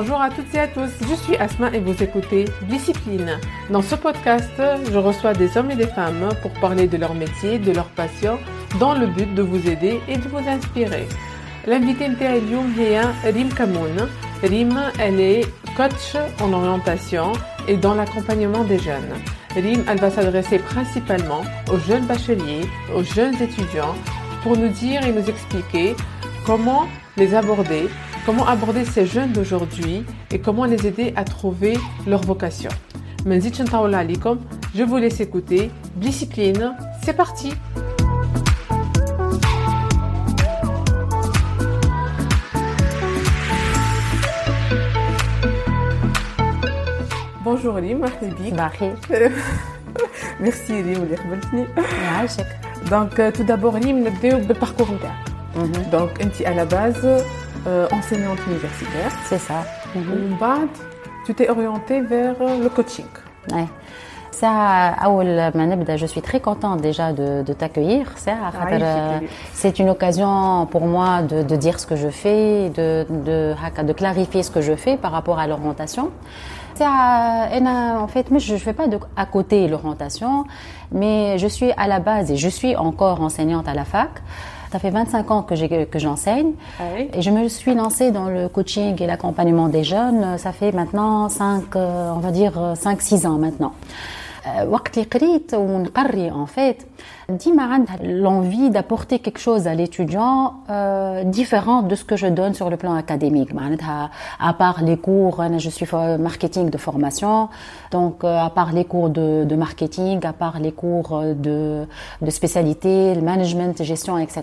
Bonjour, à toutes et à tous. Je suis Asma et vous écoutez Discipline. Dans ce podcast, je reçois des hommes et des femmes pour parler de leur métier, de leur passion, dans le but de vous aider et de vous inspirer. L'invité est Rim Kamoun. Rim, elle est coach en orientation et dans l'accompagnement des jeunes. Rim, elle va s'adresser principalement aux jeunes bacheliers, aux jeunes étudiants, pour nous dire et nous expliquer comment les aborder, comment aborder ces jeunes d'aujourd'hui et comment les aider à trouver leur vocation. Je vous laisse écouter. Discipline, c'est parti! Bonjour Rim, merci. Merci Rim, Donc euh, tout d'abord Rim, le parcours Mhm. Donc, à la base euh, enseignante universitaire. C'est ça. Mhm. tu t'es orientée vers le coaching. Ouais. Ça, je suis très contente déjà de, t'accueillir. Ah, euh, c'est une occasion pour moi de, dire ce que je fais, de, de, clarifier ce que je fais par rapport à l'orientation. En fait, je ne fais pas de, à côté l'orientation, mais je suis à la base et je suis encore enseignante à la fac. Ça fait 25 ans que j'enseigne ah et je me suis lancée dans le coaching et l'accompagnement des jeunes. Ça fait maintenant 5, euh, on va dire 5-6 ans maintenant. وقت اللي قريت ونقري en fait ديما عندها l'envie d'apporter quelque chose à l'étudiant euh, différent de ce que je donne sur le plan académique معناتها à part les cours je suis marketing de formation donc euh, à part les cours de, de marketing à part les cours de, de spécialité le management gestion etc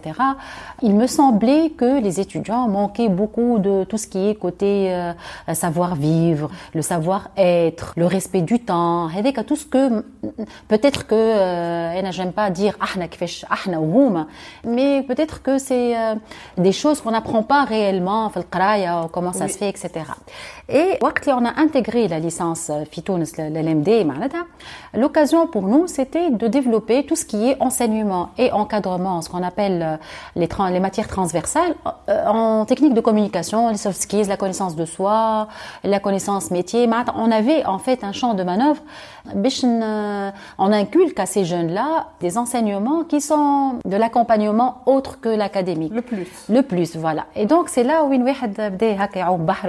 il me semblait que les étudiants manquaient beaucoup de tout ce qui est côté euh, savoir vivre le savoir être le respect du temps avec tout ce que peut-être que euh, j'aime pas dire mais peut-être que c'est euh, des choses qu'on n'apprend pas réellement comment ça se fait etc et quand on a intégré la licence Fitounes l'LMD l'occasion pour nous c'était de développer tout ce qui est enseignement et encadrement ce qu'on appelle euh, les, les matières transversales euh, en technique de communication les soft skills la connaissance de soi la connaissance métier on avait en fait un champ de manœuvre donne, euh, on inculque à ces jeunes-là des enseignements qui sont de l'accompagnement autre que l'académique. Le plus. Le plus, voilà. Et donc, c'est là où une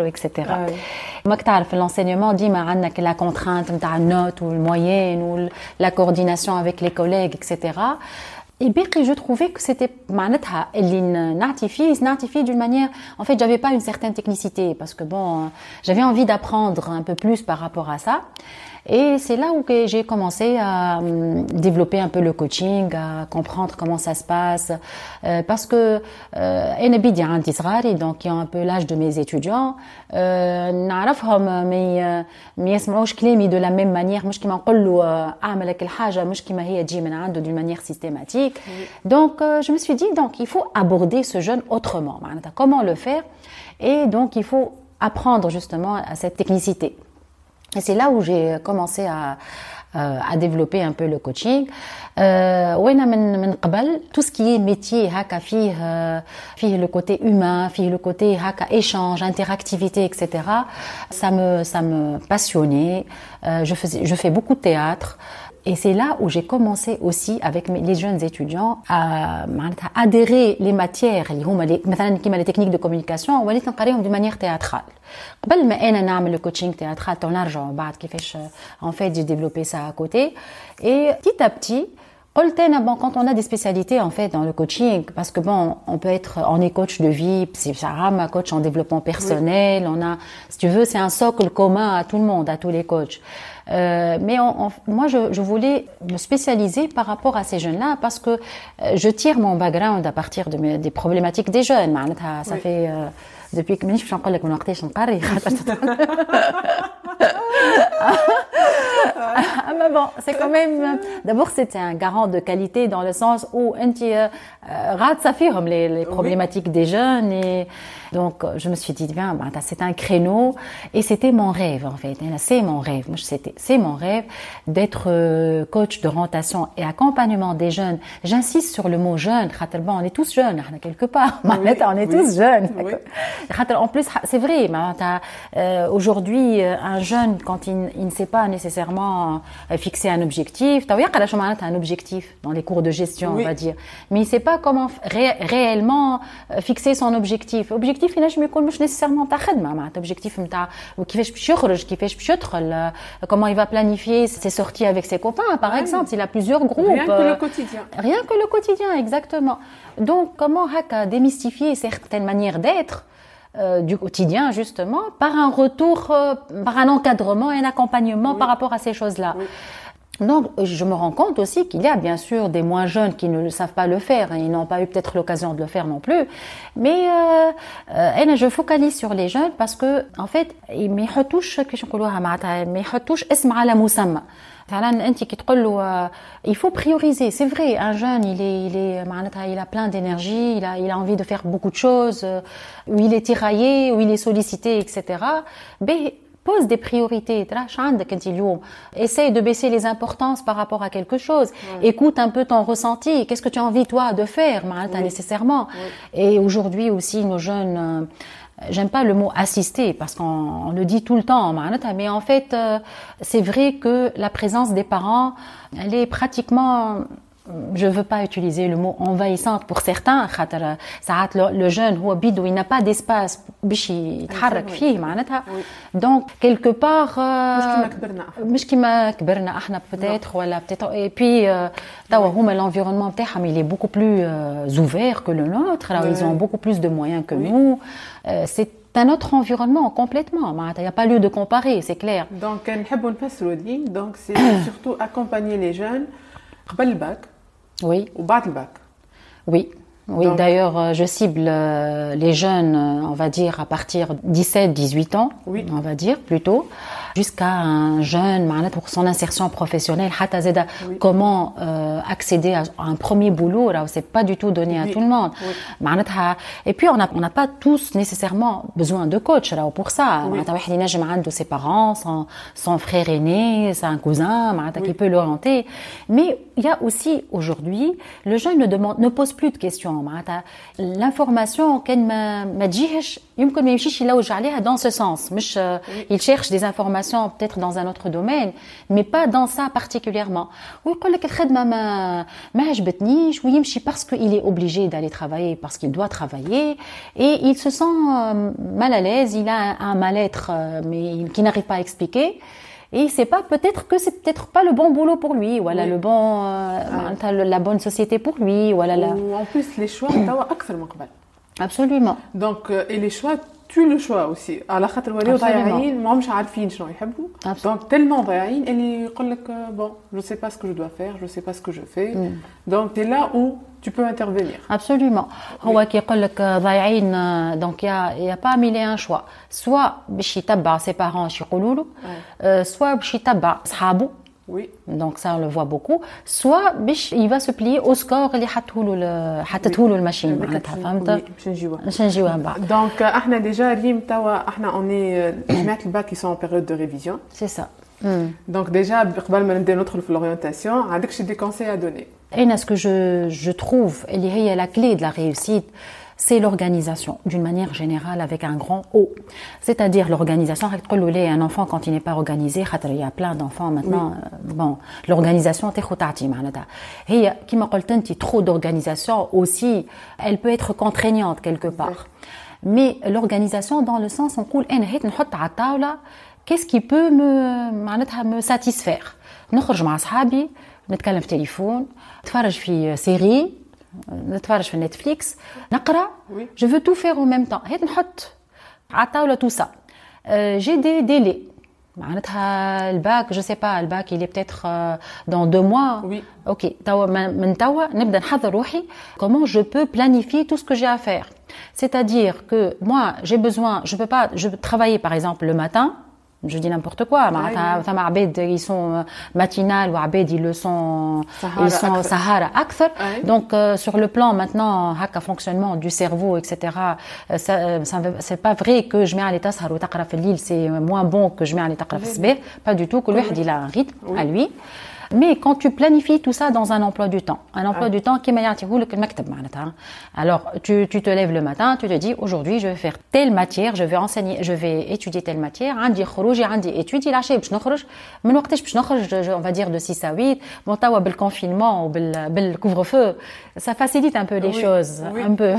etc. Ah Moi, tu l'enseignement dit, que la contrainte, la note ou le moyenne ou la coordination avec les collègues, etc. Et bien que je trouvais que c'était manatha nartifie d'une manière en fait j'avais pas une certaine technicité parce que bon j'avais envie d'apprendre un peu plus par rapport à ça et c'est là où j'ai commencé à hum, développer un peu le coaching, à comprendre comment ça se passe, euh, parce que أنا a un صغاري donc qui ont un peu l'âge de mes étudiants نعرفهم ما ما يسمعوش كلامي de la même manière مش كيما نقول له اعمل لك الحاجه مش كيما هي تجي من عنده d'une manière systématique donc euh, je me suis dit donc il faut aborder ce jeune autrement comment le faire et donc il faut apprendre justement à cette technicité et c'est là où j'ai commencé à, euh, à développer un peu le coaching. Euh, tout ce qui est métier, haka, fille, euh, le côté humain, fille le côté haka, échange, interactivité, etc. Ça me, ça me passionnait. Je faisais, je fais beaucoup de théâtre. Et c'est là où j'ai commencé aussi avec les jeunes étudiants à, adhérer les matières اللي هما مثلا كيما les techniques de communication وليت نقريهم de manière théâtrale. قبل ما انا نعمل le coaching théâtral نرجعوا بعد كيفاش en fait j'ai développé ça à côté et petit à petit bon, quand on a des spécialités en fait dans le coaching, parce que bon, on peut être, on est coach de vie, un coach en développement personnel, on a, si tu veux, c'est un socle commun à tout le monde, à tous les coachs. Euh, mais on, on, moi, je, je, voulais me spécialiser par rapport à ces jeunes-là parce que euh, je tire mon background à partir de mes, des problématiques des jeunes. Ça, fait euh, depuis que je suis encore ah, mais bon, c'est quand même. D'abord, c'était un garant de qualité dans le sens où anti euh, euh rate ça les, les problématiques des jeunes et donc, euh, je me suis dit, bien, bah, c'est un créneau. Et c'était mon rêve, en fait. C'est mon rêve. C'est mon rêve d'être euh, coach de rotation et accompagnement des jeunes. J'insiste sur le mot jeune. On est tous jeunes, quelque part. on est tous jeunes. En plus, c'est vrai. Euh, aujourd'hui, un jeune, quand il, ne sait pas nécessairement fixer un objectif, un objectif dans les cours de gestion, on va dire. Mais il ne sait pas comment réellement fixer son objectif. Objectif objectif ينجم يكون مش nécessairement تاع خدمه معناتها objectif نتاع كيفاش باش يخرج كيفاش باش يدخل comment il va planifier ses sorties avec ses copains par exemple s'il a plusieurs groupes rien que le quotidien rien que le quotidien exactement donc comment هكا démystifier certaines manières d'être euh, du quotidien justement par un retour euh, par un encadrement et un accompagnement par rapport à ces choses-là oui. Donc, je me rends compte aussi qu'il y a bien sûr des moins jeunes qui ne savent pas le faire, et ils n'ont pas eu peut-être l'occasion de le faire non plus. Mais euh, euh, je focalise sur les jeunes parce que, en fait, ils me يحطوش كيفاش نقولوها معناتها ما يحطوش اسم على مسمى. مثلا انت كي تقول له il faut prioriser c'est vrai un jeune il est il est معناتها il a plein d'énergie il a il a envie de faire beaucoup de choses où il est tiraillé où il est sollicité etc mais pose des priorités. Essaye de baisser les importances par rapport à quelque chose. Écoute un peu ton ressenti. Qu'est-ce que tu as envie, toi, de faire, nécessairement? Et aujourd'hui aussi, nos jeunes, euh, j'aime pas le mot assister parce qu'on le dit tout le temps, mais en fait, euh, c'est vrai que la présence des parents, elle est pratiquement je veux pas utiliser le mot envahissante pour certains le jeune il n'a pas d'espace donc quelque part peut-être et puis l'environnement il est beaucoup plus euh, ouvert que le nôtre. ils ont beaucoup plus de moyens que nous. Euh, c'est un autre environnement complètement. il n'y a pas lieu de comparer c'est clair. Donc donc c'est surtout accompagner les jeunes. le bac oui. Au bas le bac. Oui. Oui, d'ailleurs, euh, je cible euh, les jeunes, euh, on va dire, à partir de 17-18 ans, oui. on va dire, plutôt jusqu'à un jeune pour son insertion professionnelle. Comment euh, accéder à un premier boulot là c'est pas du tout donné à tout le monde. Et puis on n'a on pas tous nécessairement besoin de coach là pour ça. De ses parents son, son frère aîné un cousin qui peut l'orienter mais il y a aussi aujourd'hui le jeune ne demande ne pose plus de questions l'information qu'elle m'a dans ce sens. Il cherche des informations peut-être dans un autre domaine mais pas dans ça particulièrement. Parce qu'il est obligé d'aller travailler parce qu'il doit travailler et il se sent euh, mal à l'aise il a un mal-être euh, mais qui n'arrive pas à expliquer et il sait pas peut-être que c'est peut-être pas le bon boulot pour lui voilà le bon euh, la bonne société pour lui voilà la... en plus les choix absolument. Donc et les choix tu le choix aussi على خاطر ولاو ضايعين ما همش عارفين شنو يحبوا دونك تellement ضايعين اللي يقول لك bon je sais pas ce que je dois faire je sais pas ce que je fais mm. donc c'est là où tu peux intervenir absolument هو كي يقول لك ضايعين donc il y a il y a pas mille et un choix soit باش يتبع ses parents اش يقولوا له soit باش يتبع صحابه oui. Donc ça on le voit beaucoup. Soit il va se plier au score اللي حطوا له حطته له الماشين معناتها فهمت؟ باش نجيوها باش نجيوها بعد. Donc احنا déjà ريم توا احنا on est جماعة الباك qui sont en période de révision. C'est ça. Mm. Donc déjà قبل ما نبدا ندخل في l'orientation عندك شي des conseils à donner. Et ce que je je trouve اللي هي la clé de la réussite c'est l'organisation, d'une manière générale, avec un grand O. C'est-à-dire l'organisation, un enfant, quand il n'est pas organisé, il y a plein d'enfants maintenant, euh, bon, l'organisation, et qui m'a trop d'organisation aussi, elle peut être contraignante quelque part. Mais l'organisation, dans le sens, on coule, qu'est-ce qui peut me, me satisfaire? نخرج مع اصحابي نتكلم في تليفون نتفرج في série نتفرج في نتفليكس نقرا جو فو تو فير او ميم طون هيك نحط على الطاوله تو سا جي دي ديلي معناتها الباك جو سي با الباك اللي بتيتر دون دو موا وي اوكي توا من توا نبدا نحضر روحي كومون جو بو بلانيفي تو سكو جي ا فير C'est-à-dire que moi, j'ai besoin, je peux pas, je peux travailler par exemple le matin, je dis n'importe quoi معناتها ثم عباد ils sont matinal ou عباد ils le sont ils sont Sahara أكثر donc sur le plan maintenant هكا fonctionnement du cerveau etc ça c'est pas vrai que je mets على تسهر وتقرا في الليل c'est moins bon que je mets على تقرا في الصباح pas du tout كل واحد il a un rythme à lui mais quand tu planifies tout ça dans un emploi du temps, un emploi du temps qui m'a Alors, tu, tu te lèves le matin, tu te dis, aujourd'hui, je vais faire telle matière, je vais enseigner, je vais étudier telle matière, عندي خروج عندي études, العشاء باش نخرج من وقتاش باش نخرج on va dire de 6 à 8 bon توا بالconfinement بالcouvre-feu ça facilite un peu les choses un peu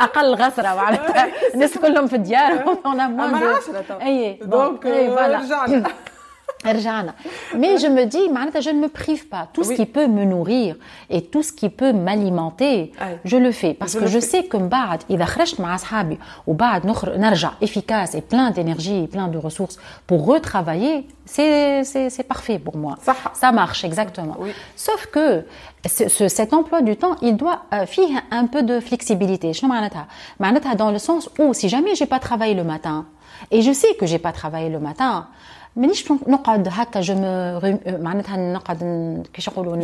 اقل غسره معناتها الناس كلهم في الديار on a moins de اي donc voilà mais je me dis, je ne me prive pas. Tout ce qui peut me nourrir et tout ce qui peut m'alimenter, je le fais. Parce que je sais que بعد إذا خرجت مع أصحابي وبعد نخرج نرجع efficace et plein d'énergie et plein de ressources pour retravailler, c'est c'est parfait pour moi. Ça marche exactement. Sauf que ce, cet emploi du temps, il doit faire un peu de flexibilité. Je dans le sens où si jamais j'ai pas travaillé le matin et je sais que j'ai pas travaillé le matin, مانيش نقعد هكا جو مو معناتها نقعد كيش يقولوا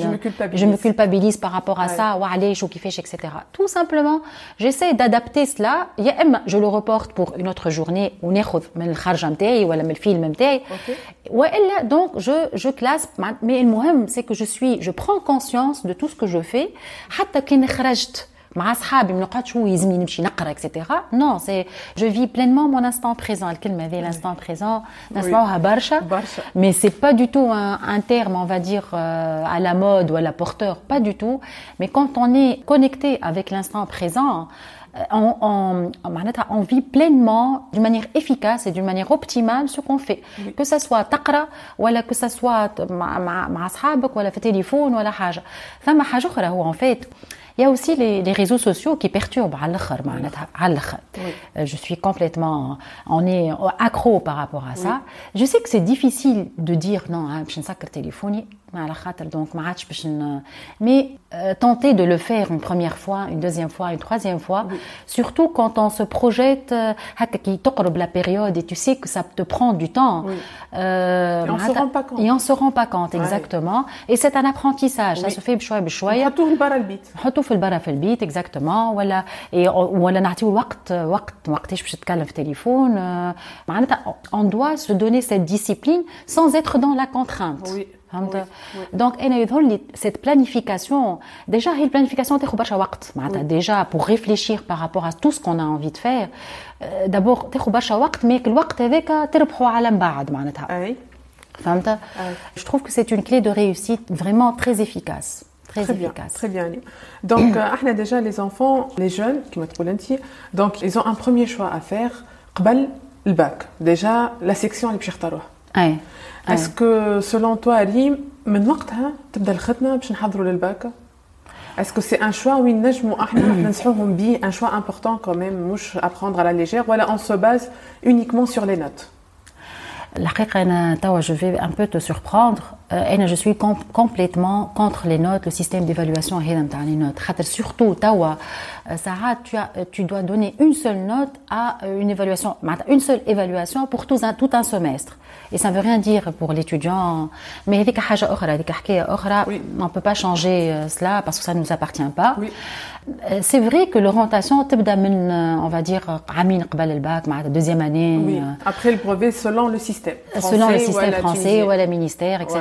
جو مو كولبابيليز بارابور ا سا وعلاش وكيفاش اكسيتيرا تو سامبلومون جيساي دادابتي سلا يا اما جو لو ريبورت بور اون اوتر جورني وناخذ من الخرجه نتاعي ولا من الفيلم نتاعي والا دونك جو جو كلاس مي المهم سي كو جو سوي جو برون كونسيونس دو تو سكو جو في حتى كي خرجت مع اصحابي ما نقعدش هو يلزمني نمشي نقرا اكسيتيرا نو سي جو في بلينمون مون انستون بريزون الكلمه هذه الانستون بريزون نسمعوها برشا برشا مي سي با دو تو ان تيرم اون va dire à la mode ولا porteur pas du tout mais quand on est connecté avec l'instant présent on, on, on vit pleinement, d'une manière efficace et d'une manière optimale ce qu'on fait. Oui. Que ça soit taqra, ou que ça soit مع أصحابك ولا في téléphone ولا حاجة. ثم حاجة أخرى هو en fait il y a aussi les, les réseaux sociaux qui perturbent Je suis complètement, on est accro par rapport à ça. Je sais que c'est difficile de dire non, je ne sais que téléphone, donc mais euh, tenter de le faire une première fois, une deuxième fois, une troisième fois, surtout quand on se projette euh, la période et tu sais que ça te prend du temps. Euh, et on se rend pas compte. Et on se rend pas compte exactement. Et c'est un apprentissage. Ça se fait بشوية بشوية. نحطوه في البرا البيت. نحطوه في البرا في البيت exactement ولا ولا نعطيه وقت وقت وقتاش باش تتكلم في التليفون معناتها on doit se donner cette discipline sans être dans la contrainte. Oui. Donc, cette planification, déjà, une planification, déjà, pour réfléchir par rapport à tout ce qu'on a envie de faire, d'abord, mais que le avec Je trouve que c'est une clé de réussite vraiment très efficace. Très, très efficace. Bien, très bien. Donc, euh, déjà, les enfants, les jeunes, qui donc, ils ont un premier choix à faire, le bac. Déjà, la section, les. Est-ce que selon toi, Ali, من وقتها تبدا الخدمه باش نحضروا للباك Est-ce que c'est un choix وين نجموا احنا ننصحوهم بيه un choix important quand même مش apprendre à la légère ولا on se base uniquement sur les notes الحقيقة أنا توا je vais un peu te surprendre أنا je suis complètement contre les notes le système d'évaluation هذا نتاع les notes خاطر surtout توا ساعات tu, as, tu dois donner une seule note à une évaluation une seule évaluation pour tout un, tout un semestre et ça ne veut rien dire pour l'étudiant. Mais هذيك حاجة أخرى هذيك حكاية أخرى on ne peut pas changer cela parce que ça ne nous appartient pas. Oui. C'est vrai que l'orientation تبدا من on va dire عامين قبل الباك مع deuxième année. Oui. Après le brevet selon le système. Français, selon le système français ou le ministère etc.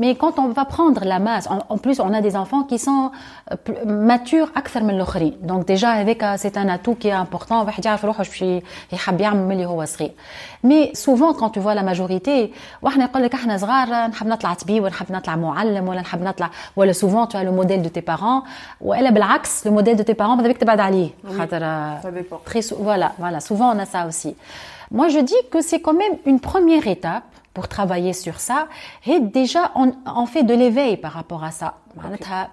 mais quand on va prendre la masse, en, en plus on a des enfants qui sont matures أكثر من الآخرين. Donc déjà avec c'est un atout qui est important. واحد يعرف روحه باش يحب يعمل ملي هو صغير. Mais souvent quand tu vois la majorité, واحنا يقول لك احنا صغار نحب نطلع طبيب ولا نحب نطلع معلم ولا نحب نطلع ولا souvent tu as le modèle de tes parents والا بالعكس le modèle de tes parents ماذا بك تبعد عليه خاطر très voilà voilà souvent on a ça aussi. Moi je dis que c'est quand même une première étape pour travailler sur ça et déjà on, on fait de l'éveil par rapport à ça معناتها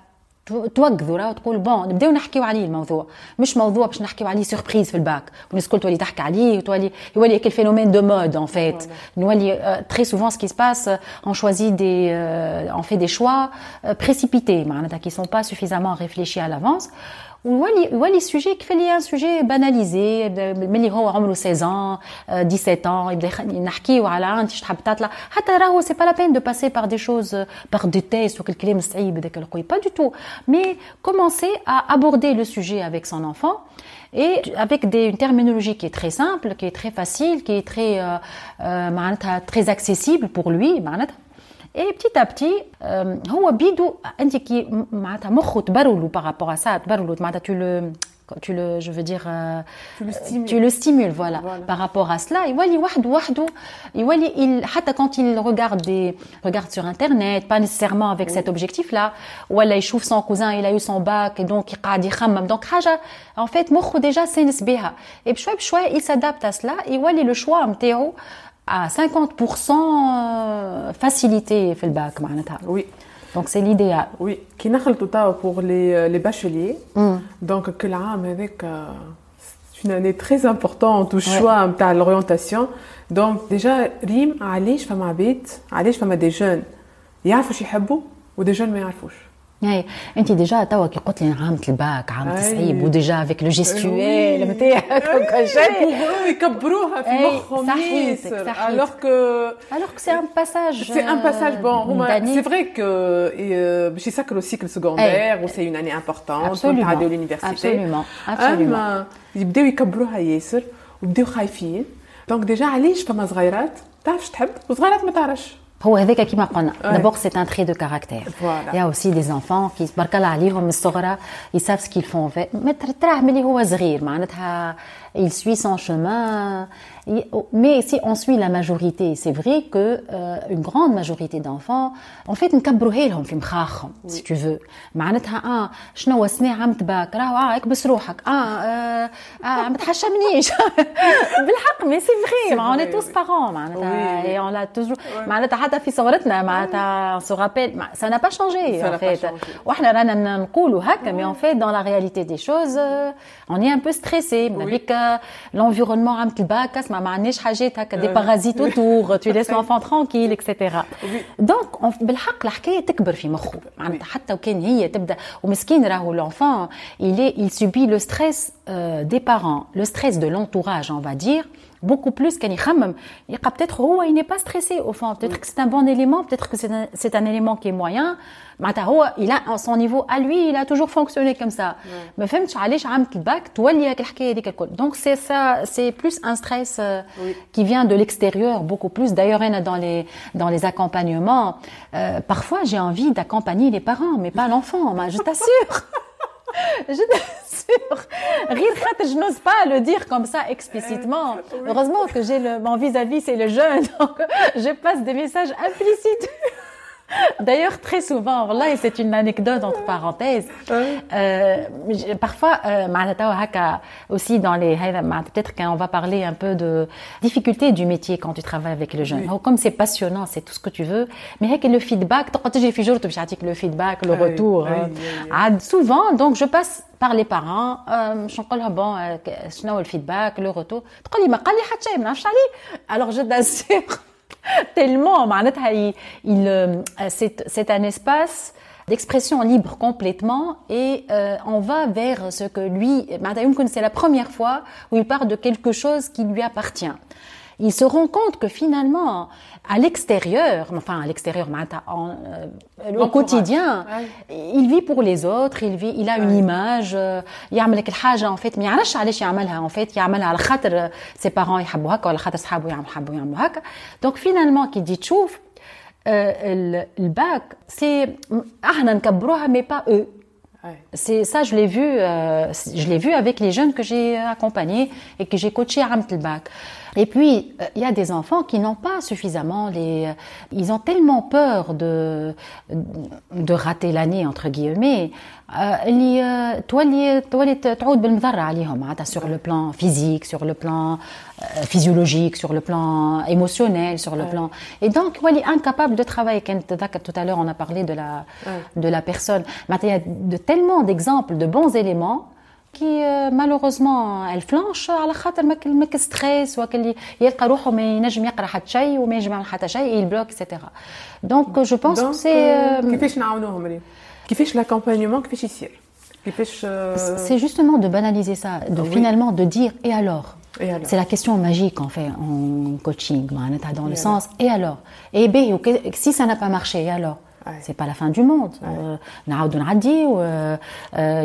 توقظوا راه تقول بون نبداو نحكيو عليه الموضوع مش موضوع باش نحكيو عليه سوربريز في الباك والناس الكل تولي تحكي عليه وتولي يولي هيك الفينومين دو مود ان فيت نولي تري سوفون سكي سي باس on choisit des euh, on fait des choix euh, précipités معناتها qui sont pas suffisamment réfléchis à l'avance ويولي يولي السوجي كيف اللي ان سوجي باناليزي ملي هو عمره 16 ans 17 ans يبدا نحكيو على انت تحب تطلع حتى راهو سي با لا بين دو باسي بار دي شوز بار دي تيست وكل الكلام الصعيب هذاك القوي با دو تو مي كومونسي ا aborder le sujet avec son enfant et avec des, une terminologie qui est très simple, qui est très facile, qui est très, euh, euh, très accessible pour lui. Et petit à petit هو بيدو انت كي معناتها مخه تبرولو par rapport à ça تبرولو معناتها tu le tu le je veux dire euh, tu le stimules, tu le stimules voilà. voilà par rapport à cela يولي وحده وحده يولي il حتى quand il regarde des regarde sur internet pas nécessairement avec oui. cet objectif là ولا يشوف son cousin il a eu son bac et donc قاعد يخمم donc حاجه en fait مخه déjà سانس بها et بشوي بشوي il s'adapte à cela يولي le choix نتاعو à 50% facilité في الباك معناتها oui donc c'est l'idéal oui كي نخلطوا توا pour les les bacheliers mm. donc كل عام هذاك c'est une année très importante au choix نتاع l'orientation donc déjà ريم علاش فما عباد علاش فما دي جون يعرفوا شو يحبوا ودي جون ما يعرفوش اي أنت ديجا توا كي قلت لي عام الباك عام تصعيب وديجا افيك لو جيستويل نتاعك وكل شيء. يكبروها في مخهم صحيح الوغ كو الوغ كو سي ان باساج سي ان باساج بون هما سي فري كو باش يسكروا السيكل سكوندير و سي اون اني امبورطونت ويعديو لونيفرسيتي ابسولومون يبداو يكبروها ياسر ويبداو خايفين. دونك ديجا علاش فما صغيرات؟ تعرفش تحب؟ وصغيرات ما تعرفش. D'abord, c'est un trait de caractère. Il y a aussi des enfants qui se barquent ils savent ce qu'ils font. Mais ملي هو صغير معناتها il suit son chemin mais si on suit la majorité c'est vrai que euh, une grande majorité d'enfants en fait نكبروها لهم في مخاخهم si tu veux معناتها اه شنو السنه عم تباك راهو اه اكبس روحك اه اه, آه ما تحشمنيش بالحق مي سي فري on est tous parents معناتها et on l'a toujours معناتها حتى في صغرتنا معناتها on se rappelle ça n'a pas changé en fait واحنا رانا نقولوا هكا mais en fait dans la réalité des choses on est un peu stressé بك l'environnement عم تلباك اسمع ما عندناش حاجات هكا دي بارازيت اوتور tu laisses l'enfant tranquille etc donc بالحق الحكايه تكبر في مخه معناتها حتى وكان هي تبدا ومسكين راهو l'enfant il est il subit le stress euh, des parents le stress de l'entourage on va dire beaucoup plus كان يخمم يلقى peut-être هو il n'est pas stressé au fond peut-être que c'est un bon élément peut-être que c'est un, c'est un élément qui est moyen معناتها هو il a son niveau à lui il a toujours fonctionné comme ça ما فهمتش علاش عملت الباك تولي هاك الحكايه هذيك الكل donc c'est ça c'est plus un stress euh, oui. qui vient de l'extérieur beaucoup plus d'ailleurs انا dans les dans les accompagnements euh, parfois j'ai envie d'accompagner les parents mais pas l'enfant je t'assure je t'assure rire khater je n'ose pas le dire comme ça explicitement. Heureusement que j'ai le mon vis-à-vis c'est le jeune donc je passe des messages implicites D'ailleurs, très souvent, voilà, c'est une anecdote entre parenthèses. Euh, parfois, euh, aussi dans les peut-être qu'on va parler un peu de difficulté du métier quand tu travailles avec le jeune. Comme c'est passionnant, c'est tout ce que tu veux. Mais le feedback, le ah feedback, le retour. Ah hein. ah, souvent, donc je passe par les parents euh, je bon euh, le feedback le retour alors je t'assure tellement معناتها il, il c'est c'est un espace d'expression libre complètement et euh, on va vers ce que lui c'est la première fois où il parle de quelque chose qui lui appartient il se rend compte que finalement à l'extérieur enfin à l'extérieur euh, au quotidien il vit pour les autres il vit il a une image يعمل لك الحاجه en fait ما يعرفش علاش يعملها en fait يعملها على خاطر ses parents يحبوا هكا ولا خاطر صحابه يحبوا يعملوا هكا donc finalement كي تجي تشوف الباك سي احنا نكبروها mais pas eux c'est ça, je l'ai vu, euh, je l'ai vu avec les jeunes que j'ai accompagnés et que j'ai coaché à Ramt bac. Et puis, euh, il y a des enfants qui n'ont pas suffisamment les... Euh, ils ont tellement peur de, de rater l'année, entre guillemets, اللي تولي تولي تعود بالمضرة عليهم معناتها sur le plan physique, sur le plan physiologique, sur le plan émotionnel, sur le plan et donc il est incapable de travailler. Tout à l'heure on a parlé de la de la personne. il y a de tellement d'exemples de bons éléments qui malheureusement elle flanche على خاطر ما ستريس وكل يلقى روحه ما ينجم يقرا حتى شيء وما ينجم يعمل حتى شيء il bloque etc. Donc je pense que c'est كيفاش نعاونوهم اليوم كيفاش l'accompagnement كيفاش يصير كيفاش C'est justement de banaliser ça, de finalement de dire et alors c'est la question magique en fait en coaching, dans le sens et alors Et B, si ça n'a pas marché, et alors c'est pas la fin du monde. Il n'y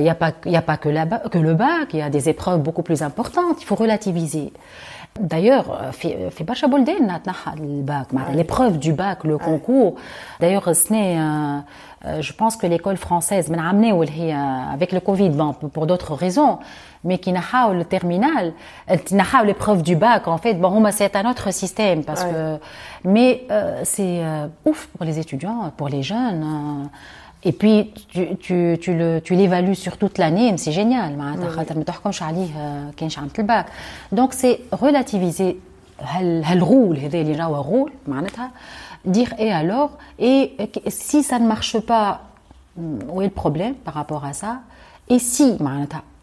a pas, y a pas que, la, que le bac, il y a des épreuves beaucoup plus importantes. Il faut relativiser. D'ailleurs, fait Bacha le bac, l'épreuve du bac, le concours. D'ailleurs, ce n'est euh, je pense que l'école française, avec le Covid, bon, pour d'autres raisons, mais qui n'a pas le terminal euh, qui n'a pas l'épreuve du bac en fait. Bon c'est un autre système parce que mais euh, c'est euh, ouf pour les étudiants pour les jeunes et puis tu, tu, tu le tu l'évalues sur toute l'année c'est génial. Le donc c'est relativiser le rôle rôle dire et alors et si ça ne marche pas où est le problème par rapport à ça? Et si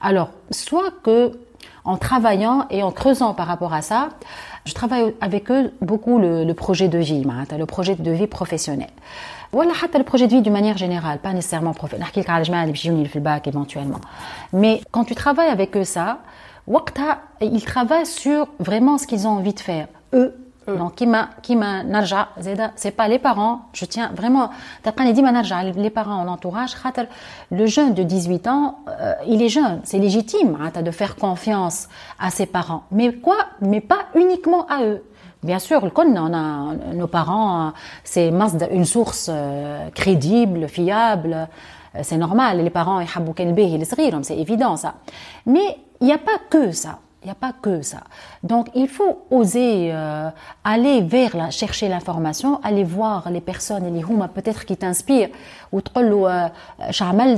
alors soit que en travaillant et en creusant par rapport à ça, je travaille avec eux beaucoup le, projet de vie, le projet de vie professionnel. Voilà, le projet de vie d'une manière générale, pas nécessairement professionnel. éventuellement. Mais quand tu travailles avec eux ça, ils travaillent sur vraiment ce qu'ils ont envie de faire. Eux, donc qui m'a qui m'a narja c'est pas les parents. Je tiens vraiment les parents en entourage. Le jeune de 18 ans euh, il est jeune. C'est légitime hein, de faire confiance à ses parents. Mais quoi? Mais pas uniquement à eux. Bien sûr, on a nos parents, c'est une source euh, crédible, fiable, euh, c'est normal. Les parents, ils c'est évident ça. Mais il n'y a pas que ça. Il n'y a pas que ça. Donc, il faut oser euh, aller vers la, chercher l'information, aller voir les personnes, les hum, peut-être qui t'inspirent, ou euh,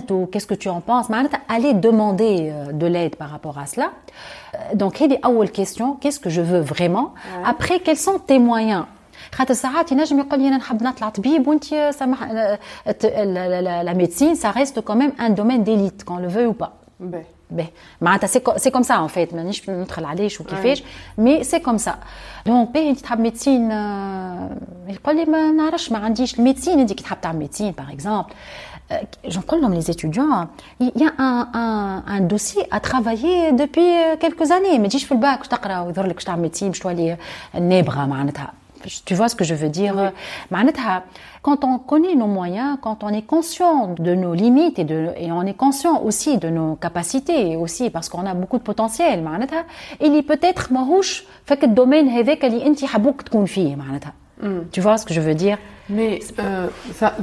ou qu'est-ce que tu en penses, aller demander euh, de l'aide par rapport à cela. Donc, il y a une question, qu'est-ce que je veux vraiment Après, quels sont tes moyens خاطر ساعات ينجم يقول لي انا نحب نطلع طبيب وانت سامح la médecine ça reste quand même un domaine d'élite qu'on le veut ou pas معناتها سي كوم سا ان فيت مانيش ندخل علاش وكيفاش مي سي كوم سا دونك باهي انت تحب ميديسين يقول لي ما نعرفش ما عنديش الميديسين انت كي تحب تعمل ميديسين باغ اكزومبل j'en لهم les étudiants il y a un, un, un dossier à travailler depuis quelques années ما تجيش في الباك باش تقرا ويظهر لك باش تعمل ميديسين باش تولي نابغه معناتها Tu vois ce que je veux dire? Oui. Quand on connaît nos moyens, quand on est conscient de nos limites et, on est conscient aussi de nos capacités, aussi parce qu'on a beaucoup de potentiel, il est peut-être marouche, fait que le domaine hmm. tu vois ce que je veux dire? Mais euh, ça,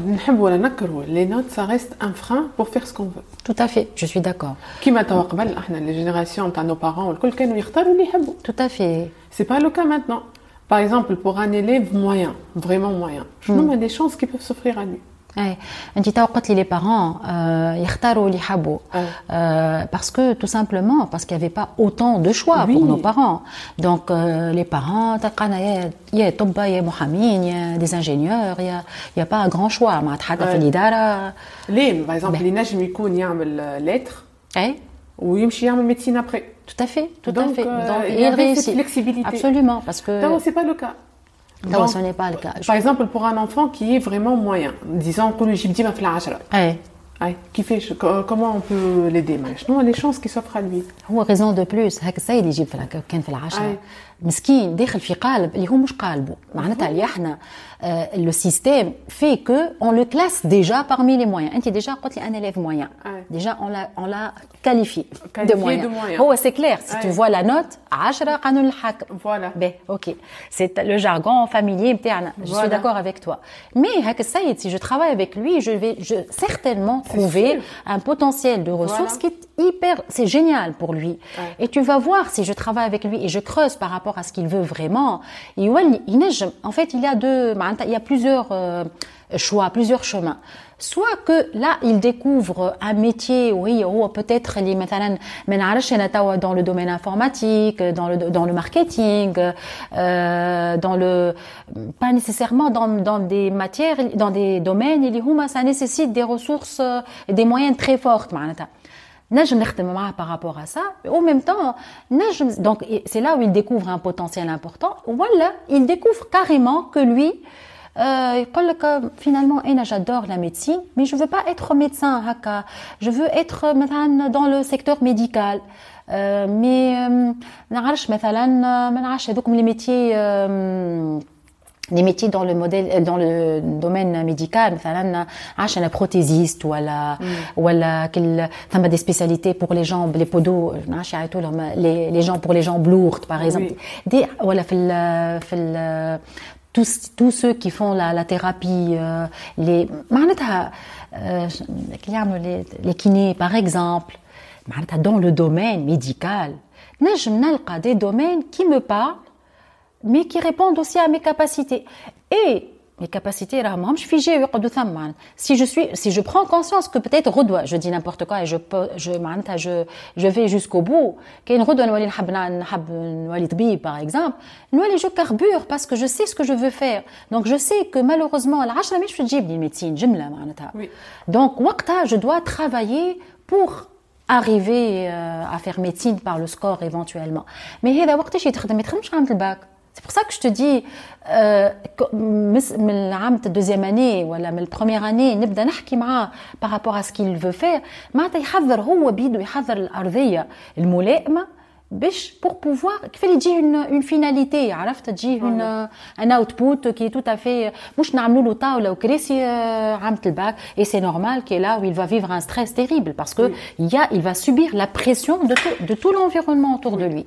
les notes, ça reste un frein pour faire ce qu'on veut. Tout à fait, je suis d'accord. Qui m'a bah, les générations, nos parents, tout à fait. C'est pas le cas maintenant. Par exemple, pour un élève moyen, vraiment moyen, je me des chances qui peuvent s'offrir à lui. اي انت تو قلت لي لي بارون يختاروا اللي يحبوا باسكو تو سامبلومون باسكو يافي با اوتون دو شوا بور نو بارون دونك لي بارون تلقانا يا يا طبا يا محامين يا دي انجينيور يا يا با غران شوا مع حتى في الاداره ليه باغ اكزومبل ينجم يكون يعمل لتر اي ويمشي يعمل ميديسين ابري tout à fait, tout Donc, à fait. Euh, Donc, il, y avait cette flexibilité. Absolument, parce que. Non, c'est pas le cas. Non, ce n'est pas le cas. Par exemple, pour un enfant qui est vraiment moyen, disons que le dit ma Ouais. Qui fait, comment on peut l'aider Non, les chances qui s'offrent à lui. هو raison de plus هكا السيد يجيب كان في العشرة مسكين داخل في قالب اللي هو مش قالبه معناتها اللي احنا euh, le système fait que on le classe déjà parmi les moyens. Anti déjà un élève moyen, ah déjà on l'a on l'a qualifié, de moyen. Oh, c'est clair. Si ah tu vois la note, Voilà. Ben, ok. C'est le jargon familier. Je suis d'accord avec toi. Mais si je travaille avec lui, je vais je, certainement trouver un potentiel de ressources qui est hyper, c'est génial pour lui. Et tu vas voir si je travaille avec lui et je creuse par rapport à ce qu'il veut vraiment. En fait, il y a deux il y a plusieurs euh, choix, plusieurs chemins. Soit que là, il découvre un métier, oui, ou peut-être dans le domaine informatique, dans le, dans le marketing, euh, dans le, pas nécessairement dans, dans des matières, dans des domaines, ça nécessite des ressources et des moyens très forts نجم نخدم معاه par rapport à ça au même temps نجم donc c'est là où il découvre un potentiel important voilà il découvre carrément que lui euh, finalement j'adore la médecine mais je veux pas être médecin haka je veux être dans le secteur médical euh, mais نعرفش مثلا ما نعرفش هذوك les métiers les métiers dans le modèle dans le domaine médical مثلا عشان prothésiste ولا ولا كل ثم des spécialités pour les jambes les podos نعرفش يعيطوا لهم les les gens pour les jambes lourdes par exemple des ولا في ال في ال tous tous ceux qui font la la thérapie euh, les معناتها qui يعملوا les les kinés par exemple معناتها dans le domaine médical نجم نلقى des domaines qui me parlent mais qui répondent aussi à mes capacités. Et mes capacités, si je suis, si je prends conscience que peut-être redois, je dis n'importe quoi et je je, je, je vais jusqu'au bout, par exemple, je carbure parce que je sais ce que je veux faire. Donc je sais que malheureusement, je suis médecine, Donc, je dois travailler pour arriver à faire médecine par le score éventuellement. Mais il y a des bac. C'est pour ça que je te dis من العام deuxième année ولا من première année نبدا نحكي معاه par rapport à ce qu'il veut faire معناتها يحضر هو بيده يحضر الارضيه الملائمه باش pour pouvoir كيف اللي تجي une, une finalité عرفت تجي une un output qui est tout à fait مش نعملوا له طاوله وكراسي عامه الباك et c'est normal qu'il est là où il va vivre un stress terrible parce que il y a il va subir la pression de tout, de tout l'environnement autour de lui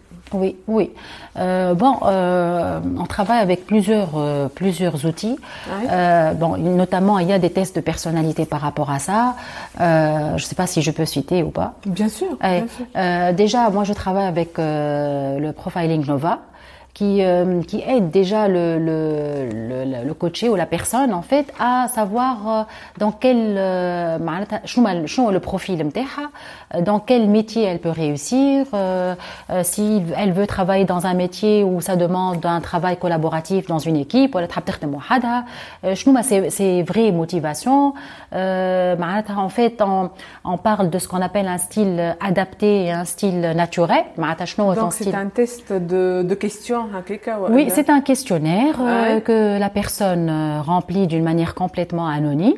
Oui, oui. Euh, bon, euh, on travaille avec plusieurs euh, plusieurs outils. Euh, bon, notamment, il y a des tests de personnalité par rapport à ça. Euh, je ne sais pas si je peux citer ou pas. Bien sûr. Bien sûr. déjà, moi, je travaille avec le profiling Nova qui, euh, qui aide déjà le, le, le, le, coaché ou la personne en fait à savoir euh, dans quel euh, le profil dans quel métier elle peut réussir euh, si elle veut travailler dans un métier où ça demande un travail collaboratif dans une équipe ولا تحب تخدم وحدها شنو c'est c'est vraie motivation en fait on, on parle de ce qu'on appelle un style adapté et un style naturel donc c'est un test de, de questions oui, c'est un questionnaire euh, que la personne euh, remplit d'une manière complètement anonyme.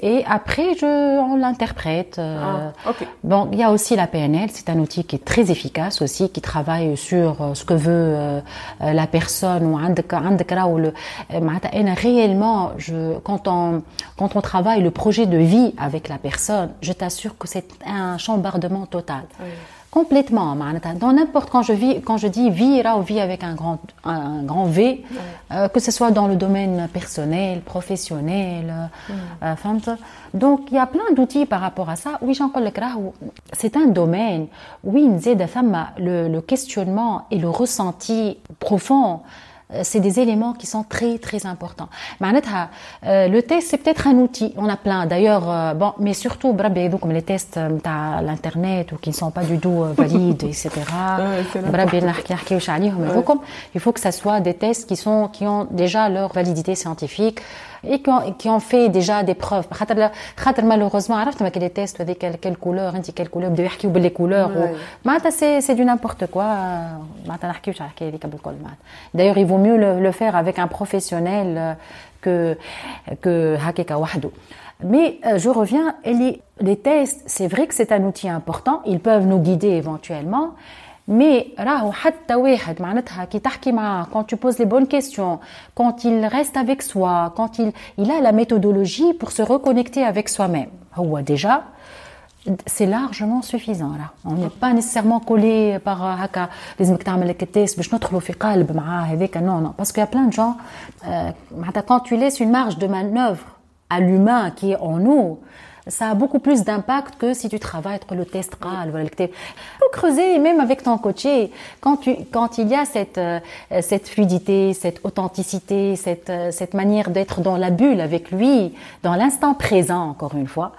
Et après, je, on l'interprète. Euh, ah, bon, il y a aussi la PNL, c'est un outil qui est très efficace aussi, qui travaille sur ce que veut la personne ou le réellement, je, quand on quand on travaille le projet de vie avec la personne, je t'assure que c'est un chambardement total. Complètement, dans n'importe quand je vis, quand je dis vie, ou vie avec un grand, un, grand V, euh, que ce soit dans le domaine personnel, professionnel, euh, donc il y a plein d'outils par rapport à ça. Oui, Jean-Paul c'est un domaine. Où le, le questionnement et le ressenti profond c'est des éléments qui sont très très importants. Euh, le test c'est peut-être un outil, on a plein d'ailleurs euh, bon mais surtout comme les tests à l'internet ou qui ne sont pas du tout euh, valides etc. il faut que ça soit des tests qui sont qui ont déjà leur validité scientifique et qui ont, qui ont fait déjà des preuves. Malheureusement avec les tests avec quelle couleur hein, quelle couleur de les couleurs c'est du n'importe quoi. D'ailleurs il vaut mieux le, le, faire avec un professionnel euh, que que mais euh, je reviens, les tests, c'est vrai que c'est un outil important, ils peuvent nous guider éventuellement, mais quand tu poses les bonnes questions, quand il reste avec soi, quand il, il a la méthodologie pour se reconnecter avec soi-même, déjà, c'est largement suffisant là. On n'est pas nécessairement collé par هكا لازمك تعمل التيست باش ندخلوا في قالب معاه هذاك non non parce qu'il y a plein de gens euh, quand tu laisses une marge de manœuvre à l'humain qui est en nous, ça a beaucoup plus d'impact que si tu travailles entre le test RAL, voilà, tu creuser même avec ton coaché quand tu, quand il y a cette, euh, cette fluidité, cette authenticité, cette, euh, cette manière d'être dans la bulle avec lui, dans l'instant présent, encore une fois.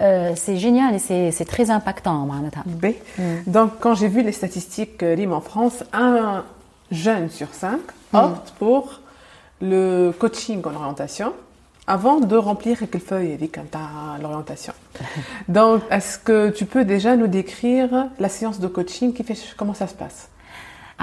Euh, c'est génial et c'est très impactant. B. Mm. Donc, quand j'ai vu les statistiques RIM en France, un jeune sur cinq mm. opte pour le coaching en orientation avant de remplir quelques feuilles avec l'orientation. Donc, est-ce que tu peux déjà nous décrire la séance de coaching qui fait comment ça se passe?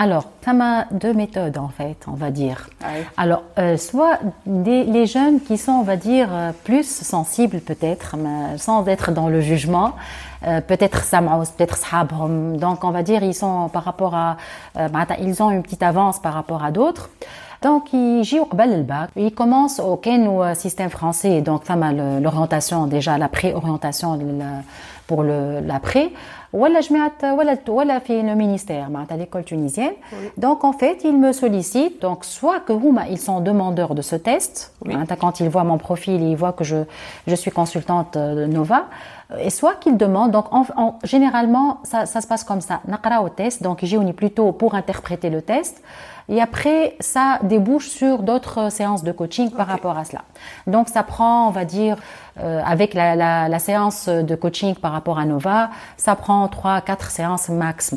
Alors, ça m'a deux méthodes en fait, on va dire. Ah Alors, euh, soit des, les jeunes qui sont, on va dire, euh, plus sensibles peut-être, sans être dans le jugement, euh, peut-être peut-être sabhom. Donc, on va dire, ils sont par rapport à, ils ont une petite avance par rapport à d'autres. Donc, il au le bac. Il commence au Ken système français. Donc, ça l'orientation déjà, la pré-orientation pour l'après. Voilà, je voilà, voilà, fait le ministère, à l'école tunisienne. Donc, en fait, ils me sollicitent. Donc, soit que ils sont demandeurs de ce test. Quand ils voient mon profil, ils voient que je, je suis consultante de Nova et soit qu'ils demandent. Donc, en, généralement, ça, ça, se passe comme ça. Nakara au test, donc j'ai plutôt pour interpréter le test. Et après, ça débouche sur d'autres séances de coaching par rapport à cela. Donc ça prend, on va dire, euh, avec la, la, la, séance de coaching par rapport à Nova, ça prend 3 quatre séances max,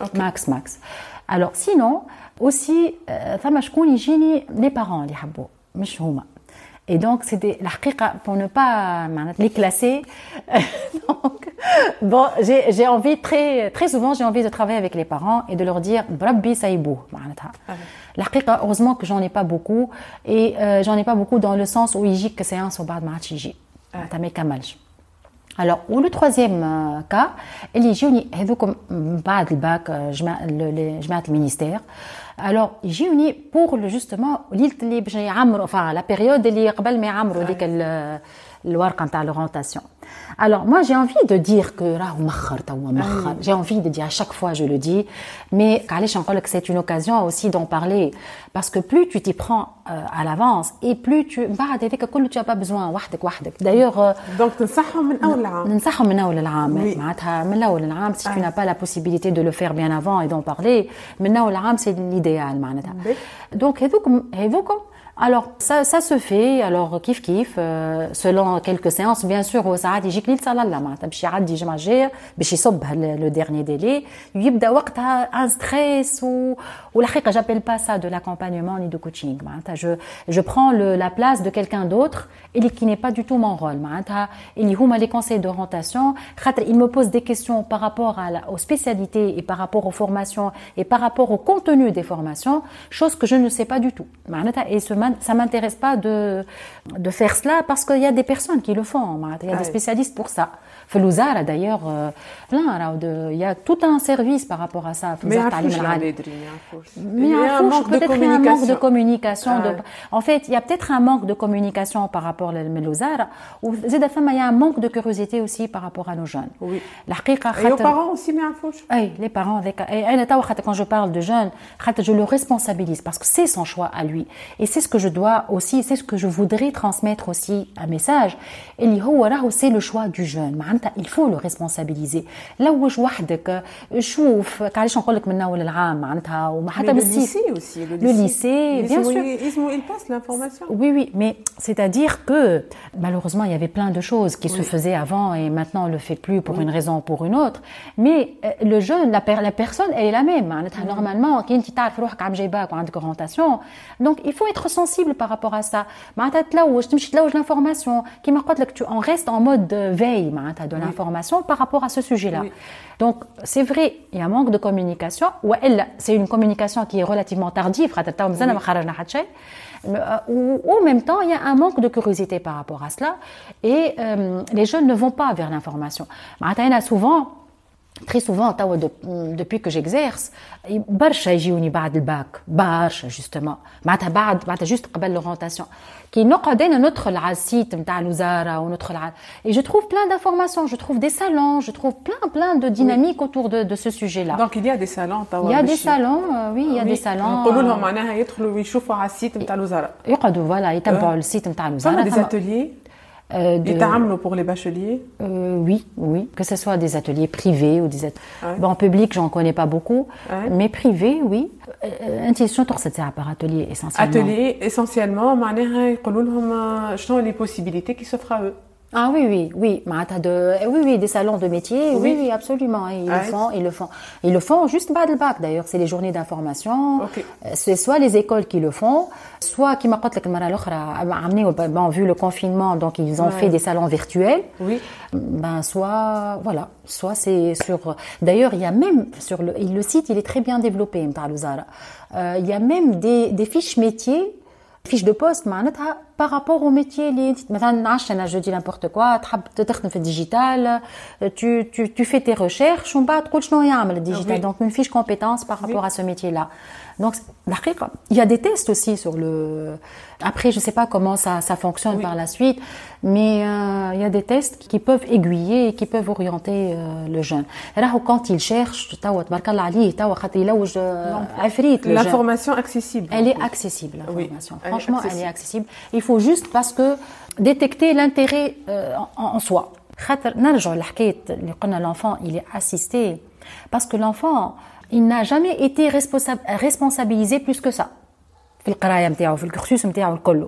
okay. max, max. Alors sinon, aussi, euh, les parents, les habbo, مش et donc, c'était la pour ne pas les classer. donc, bon, j'ai envie très, très souvent, j'ai envie de travailler avec les parents et de leur dire, Rabbi saïbou. Ah la heureusement que j'en ai pas beaucoup. Et euh, j'en ai pas beaucoup dans le sens où il que c'est un sobat marachiji. Ah Alors, ou le troisième euh, cas, il y a eu, le bac, je le ministère. الوغ يجيوني بور justement ليله اللي باش يعمروا فا لا بيريود اللي قبل ما يعمروا ديك الورقه نتاع l'orientation. Alors moi j'ai envie de dire que j'ai envie de dire à chaque fois je le dis mais que c'est une occasion aussi d'en parler parce que plus tu t'y prends euh, à l'avance et plus tu بعد هذاك كله tu n'as pas besoin وحدك وحدك d'ailleurs donc تنصحهم من اول العام ننصحهم من اول العام معناتها من اول العام si tu n'as pas la possibilité de le faire bien avant et d'en parler من اول العام c'est l'idéal معناتها donc هذوك هذوكم alors ça, ça se fait alors kiff kiff euh, selon quelques séances bien sûr وساعات يجيك ليل صلاه لا معناتها باش يعدي جمعه جايه باش يصب le dernier délai يبدا وقتها un stress ou والحقيقه j'appelle pas ça de l'accompagnement ni de coaching معناتها je je prends le, la place de quelqu'un d'autre et qui n'est pas du tout mon rôle معناتها اللي هما les conseils d'orientation خاطر il me pose des questions par rapport à la, aux spécialités et par rapport aux formations et par rapport au contenu des formations chose que je ne sais pas du tout معناتها et ce ça m'intéresse pas de, de faire cela parce qu'il y a des personnes qui le font. Il y a des spécialistes pour ça. Felouzara d'ailleurs, euh, il y a tout un service par rapport à ça. Mais il y a un manque de communication. Un manque de communication En fait, il y a peut-être un manque de communication par rapport à Melouzara ou il y a un manque de curiosité aussi par rapport à nos jeunes. Oui. Et aux parents aussi, mais Oui, les parents avec. Et quand je parle de jeunes, je le responsabilise parce que c'est son choix à lui. Et c'est ce que je dois aussi, c'est ce que je voudrais transmettre aussi un message. Et c'est le choix du jeune. il faut le responsabiliser لوج وحدك شوف علاش نقول لك من اول العام معناتها وما حتى بالسي aussi le lycée bien sûr il passe l'information oui oui mais c'est-à-dire que malheureusement il y avait plein de choses qui se faisaient avant et maintenant on le fait plus pour une raison ou pour une autre mais le jeune la, la personne elle est la même معناتها normalement كي انت تعرف روحك عم جايباك وعندك orientation donc il faut être sensible par rapport à ça. l'information. Qui on reste en mode veille de l'information par rapport à ce sujet-là. Donc, c'est vrai, il y a un manque de communication. Ou c'est une communication qui est relativement tardive. Euh, ou en même temps, il y a un manque de curiosité par rapport à cela. Et euh, les jeunes ne vont pas vers l'information. souvent très souvent depuis que j'exerce برشا يجيوني بعد الباك برشا جوستومون معناتها بعد معناتها جوست قبل l'orientation كي نقعد انا ندخل على السيت نتاع الوزاره وندخل على et je trouve plein d'informations je trouve des salons je trouve plein plein de dynamique autour de, de ce sujet là donc il y a des salons il y a des salons euh, oui il y a des salons نقولوا لهم معناها يدخلوا ويشوفوا على السيت نتاع الوزاره يقعدوا voilà يتبعوا السيت نتاع الوزاره des ateliers euh, de... pour les bacheliers? Euh, Oui, oui. Que ce soit des ateliers privés ou des ateliers... Bon, en public, j'en connais pas beaucoup. Mais privé, oui. Euh, par atelier essentiellement. Atelier essentiellement, les possibilités qui s'offrent à eux. Ah oui, oui, oui, de, eh oui, oui, des salons de métier, oui, oui, absolument. Ils le font, ils le font. Ils le font juste bas de bac, d'ailleurs. C'est les journées d'information. Euh, c'est soit les écoles qui le font, soit qui m'a ben, vu le confinement, donc ils ont fait des salons virtuels. Oui. Ben, soit, voilà, soit c'est sur, d'ailleurs, il y a même sur le, le site, il est très bien développé, euh, il y a même des, des fiches métiers fiche de poste معناتها par rapport au métier اللي مثلا نعرفش انا جو دي n'importe quoi تحب تخدم في الديجيتال tu tu tu fais tes recherches ومن بعد تقول شنو يعمل الديجيتال donc une fiche compétence par rapport à ce métier là donc il y a des tests aussi sur le après je sais pas comment ça ça fonctionne par la suite mais euh, il y a des tests qui peuvent aiguiller et qui peuvent orienter euh, le jeune راهو quand il cherche توا تبارك الله عليه توا خاطر يلوج عفريت l'information accessible elle est accessible l'information franchement elle est accessible il faut juste parce que détecter l'intérêt euh, en, en soi. l'enfant il est assisté parce que l'enfant il n'a jamais été responsabilisé plus que ça في القرايه نتاعو في الكورسوس نتاعو الكل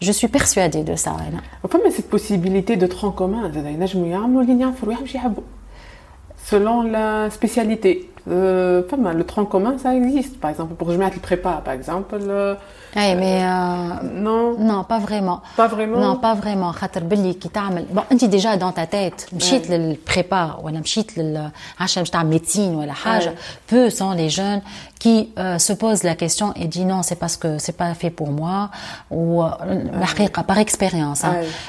Je suis persuadée de ça. Comme cette possibilité de tronc commun, selon la spécialité Euh, le tronc commun, ça existe. Par exemple, pour je le prépa, par exemple. Oui, mais euh, non. Non, pas vraiment. Pas vraiment. Non, pas vraiment. خاطر باللي كي تعمل bon انت déjà dans ta tête مشيت للبريبا ولا مشيت لل عشان باش تعمل médecine ولا حاجه peu sont les jeunes qui euh, se posent la question et disent non c'est parce que c'est pas fait pour moi ou الحقيقه par expérience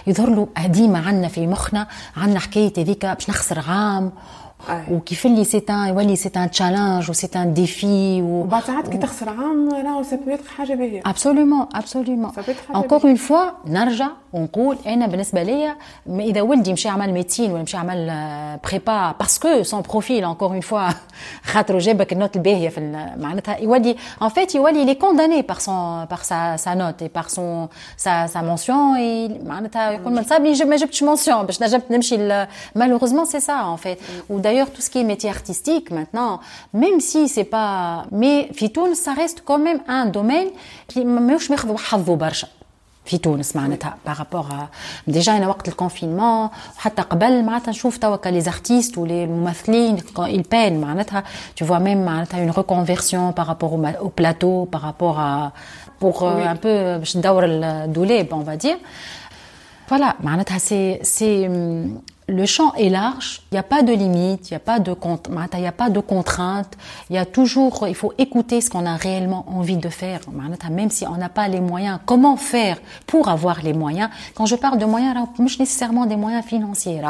يظهر له ديما عندنا في مخنا عندنا حكايه هذيك باش نخسر عام ou qui fait c'est un c'est un challenge ou c'est un défi ou ça peut être absolument absolument encore une fois نرجع ونقول انا بالنسبه ليا اذا ولدي مشى عمل ميديسين ولا مشى عمل بريبا باسكو سون بروفيل encore une fois خاطر جابك النوت الباهيه في معناتها يولي en fait يولي il est condamné par son par sa sa note et par son sa sa mention et معناتها يقول ما نصابني ما جبتش mention باش نجمت نمشي malheureusement c'est ça en fait ou d'ailleurs tout ce qui est métier artistique maintenant même si c'est pas mais في تونس ça reste quand même un domaine qui ماهوش ماخذ حظه برشا في تونس معناتها بارابور ديجا انا وقت الكونفينمون وحتى قبل معناتها نشوف توا لي زارتيست ولي الممثلين il peine معناتها tu vois même معناتها une reconversion par rapport au, au plateau par rapport à pour oui. un peu باش ندور الدولاب on va dire voilà معناتها c'est c'est le champ est large, il n'y a pas de limite, il n'y a pas de il contraintes, il y a toujours, il faut écouter ce qu'on a réellement envie de faire, même si on n'a pas les moyens. Comment faire pour avoir les moyens? Quand je parle de moyens, pas nécessairement des moyens financiers.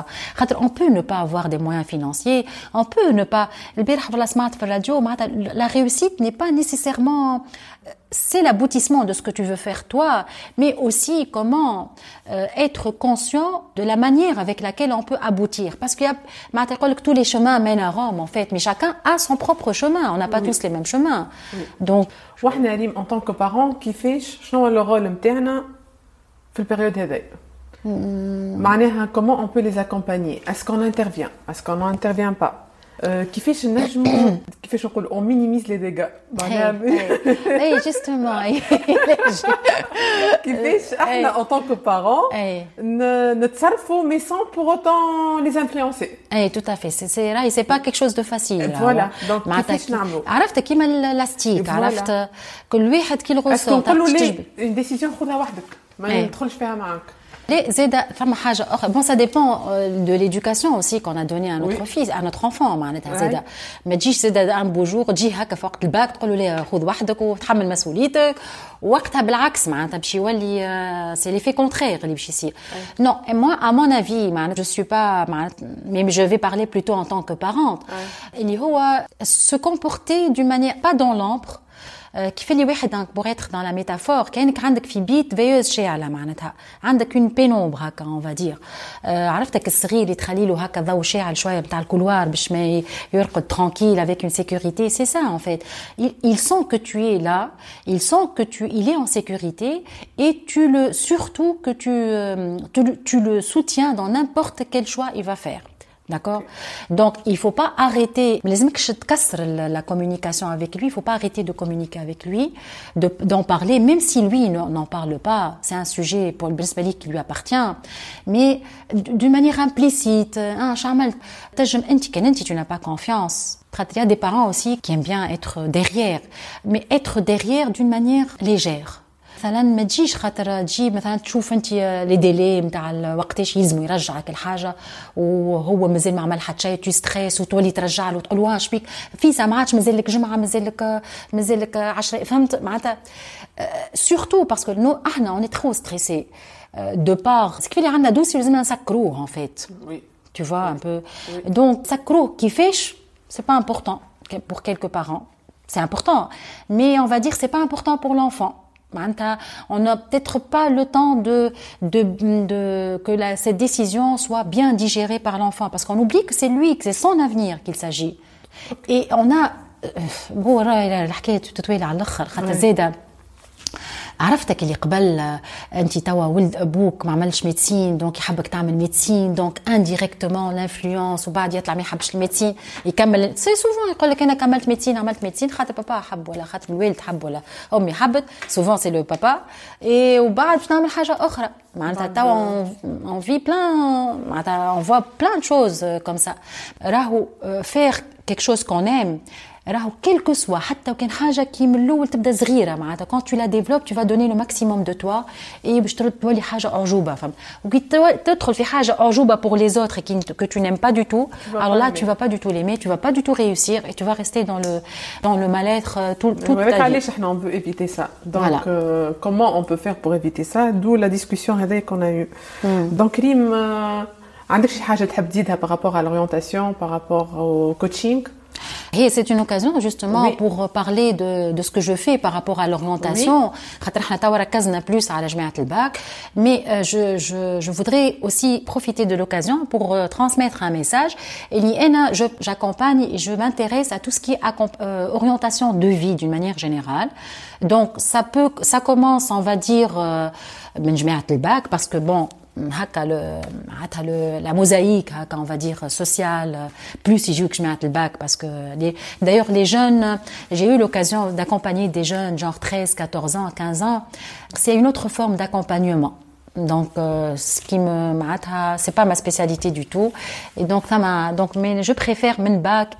On peut ne pas avoir des moyens financiers, on peut ne pas. La réussite n'est pas nécessairement c'est l'aboutissement de ce que tu veux faire toi, mais aussi comment euh, être conscient de la manière avec laquelle on peut aboutir. Parce qu'il y a, que tous les chemins mènent à Rome, en fait, mais chacun a son propre chemin. On n'a pas tous les mêmes chemins. Donc, en tant que parent, qui fait, le rôle في البيريود هذايا معناها comment on peut les accompagner est-ce qu'on intervient est-ce qu'on n'intervient pas كيفاش نجموا كيفاش نقول اون مينيميز لي ديغا معناها اي جوستومون كيفاش احنا اون طونك بارون نتصرفوا مي سون بور اوتون لي انفلونسي اي تو افي سي راهي سي با كيك شوز دو فاسيل فوالا دونك كيفاش نعملوا عرفت كيما الاستيك عرفت كل واحد كي الغوصه نقولوا لي ديسيزيون خذها وحدك ما ندخلش فيها معاك Les Zeda, Bon, ça dépend euh, de l'éducation aussi qu'on a donnée à notre fils, à notre enfant. Mais un beau jour, le euh, bac, euh, c'est l'effet contraire non et moi à mon avis je suis pas mais je vais parler plutôt en tant que parente. Il ouais. se comporter d'une manière pas dans l'ombre كيف اللي واحد بور اتر دان لا ميتافور كانك عندك في بيت فيوز شاعله معناتها عندك اون بينومبر هكا اون فادير عرفتك الصغير اللي تخلي له هكا ضوء شاعل شويه بتاع الكولوار باش ما يرقد ترانكيل افيك اون سيكوريتي سي سا ان فيت il sent que tu es là il sent que tu il est en sécurité et tu le surtout que tu tu, tu le soutiens dans n'importe quel choix il va faire D'accord? Donc, il faut pas arrêter, la communication avec lui, il faut pas arrêter de communiquer avec lui, d'en parler, même si lui n'en parle pas, c'est un sujet pour le Brisbane qui lui appartient, mais d'une manière implicite, hein, tu n'as pas confiance. Il y a des parents aussi qui aiment bien être derrière, mais être derrière d'une manière légère. مثلا ما تجيش خاطر تجي مثلا تشوف انت لي ديلي نتاع وقتاش يلزموا يرجعك الحاجه وهو مازال ما عمل حتى شيء تو ستريس وتولي ترجع له وتقول واش بيك في ساعه ما عادش مازال لك جمعه مازال لك مازال لك 10 فهمت معناتها سورتو باسكو نو احنا اوني ترو ستريسي دو بار كيف اللي عندنا دوسي لازمنا نسكروه ان فيت tu vois un peu donc سكروه كيفاش c'est pas important pour quelques parents c'est important mais on va dire c'est pas important pour l'enfant on n'a peut-être pas le temps de, de, de que la, cette décision soit bien digérée par l'enfant, parce qu'on oublie que c'est lui, que c'est son avenir qu'il s'agit. Et on a, عرفتك اللي قبل انت توا ولد أبوك ما عملش ميدسين دونك يحبك تعمل ميدسين دونك انديريكتومون لانفلونس وبعد يطلع ما يحبش الميدسين يكمل. سي سوفون يقول لك أنا كملت ميدسين عملت ميدسين خاطر بابا حب ولا خاطر الوالد حب ولا. أمي حبت سوفون سي لو بابا اي وبعد باش نعمل حاجة أخرى. معناتها توا اون في بلان معناتها اون فوا بلان شوز كوم سا راهو فير كيك شوز كون ايم راهو كيل كو سوا حتى وكان حاجه كي من الاول تبدا صغيره معناتها كون تو لا ديفلوب تو فا دوني لو ماكسيموم دو توا اي باش تولي حاجه اعجوبه فهم وكي تدخل في حاجه اعجوبه بور لي زوتر كي que tu n'aimes pas du tout alors là tu vas pas du tout l'aimer tu vas pas du tout réussir et tu vas rester dans le dans le mal-être tout toute ta vie علاش احنا on veut éviter ça donc voilà. euh, comment on peut faire pour éviter ça d'où la discussion هذه qu'on a eu donc ريم عندك شي حاجه تحب تزيدها par rapport à l'orientation par rapport au coaching Et c'est une occasion justement oui. pour parler de, de ce que je fais par rapport à l'orientation. Oui. plus à la mais euh, je, je, je, voudrais aussi profiter de l'occasion pour euh, transmettre un message. Et j'accompagne et je m'intéresse à tout ce qui est euh, orientation de vie d'une manière générale. Donc ça peut, ça commence, on va dire, parce que bon, plus ils jouent que je mets le bac, parce que d'ailleurs, les jeunes, j'ai eu l'occasion d'accompagner des jeunes, genre 13, 14 ans, 15 ans. C'est une autre forme d'accompagnement. Donc, euh, ce qui me c'est pas ma spécialité du tout. Et donc, ça m'a, donc, mais je préfère min bac,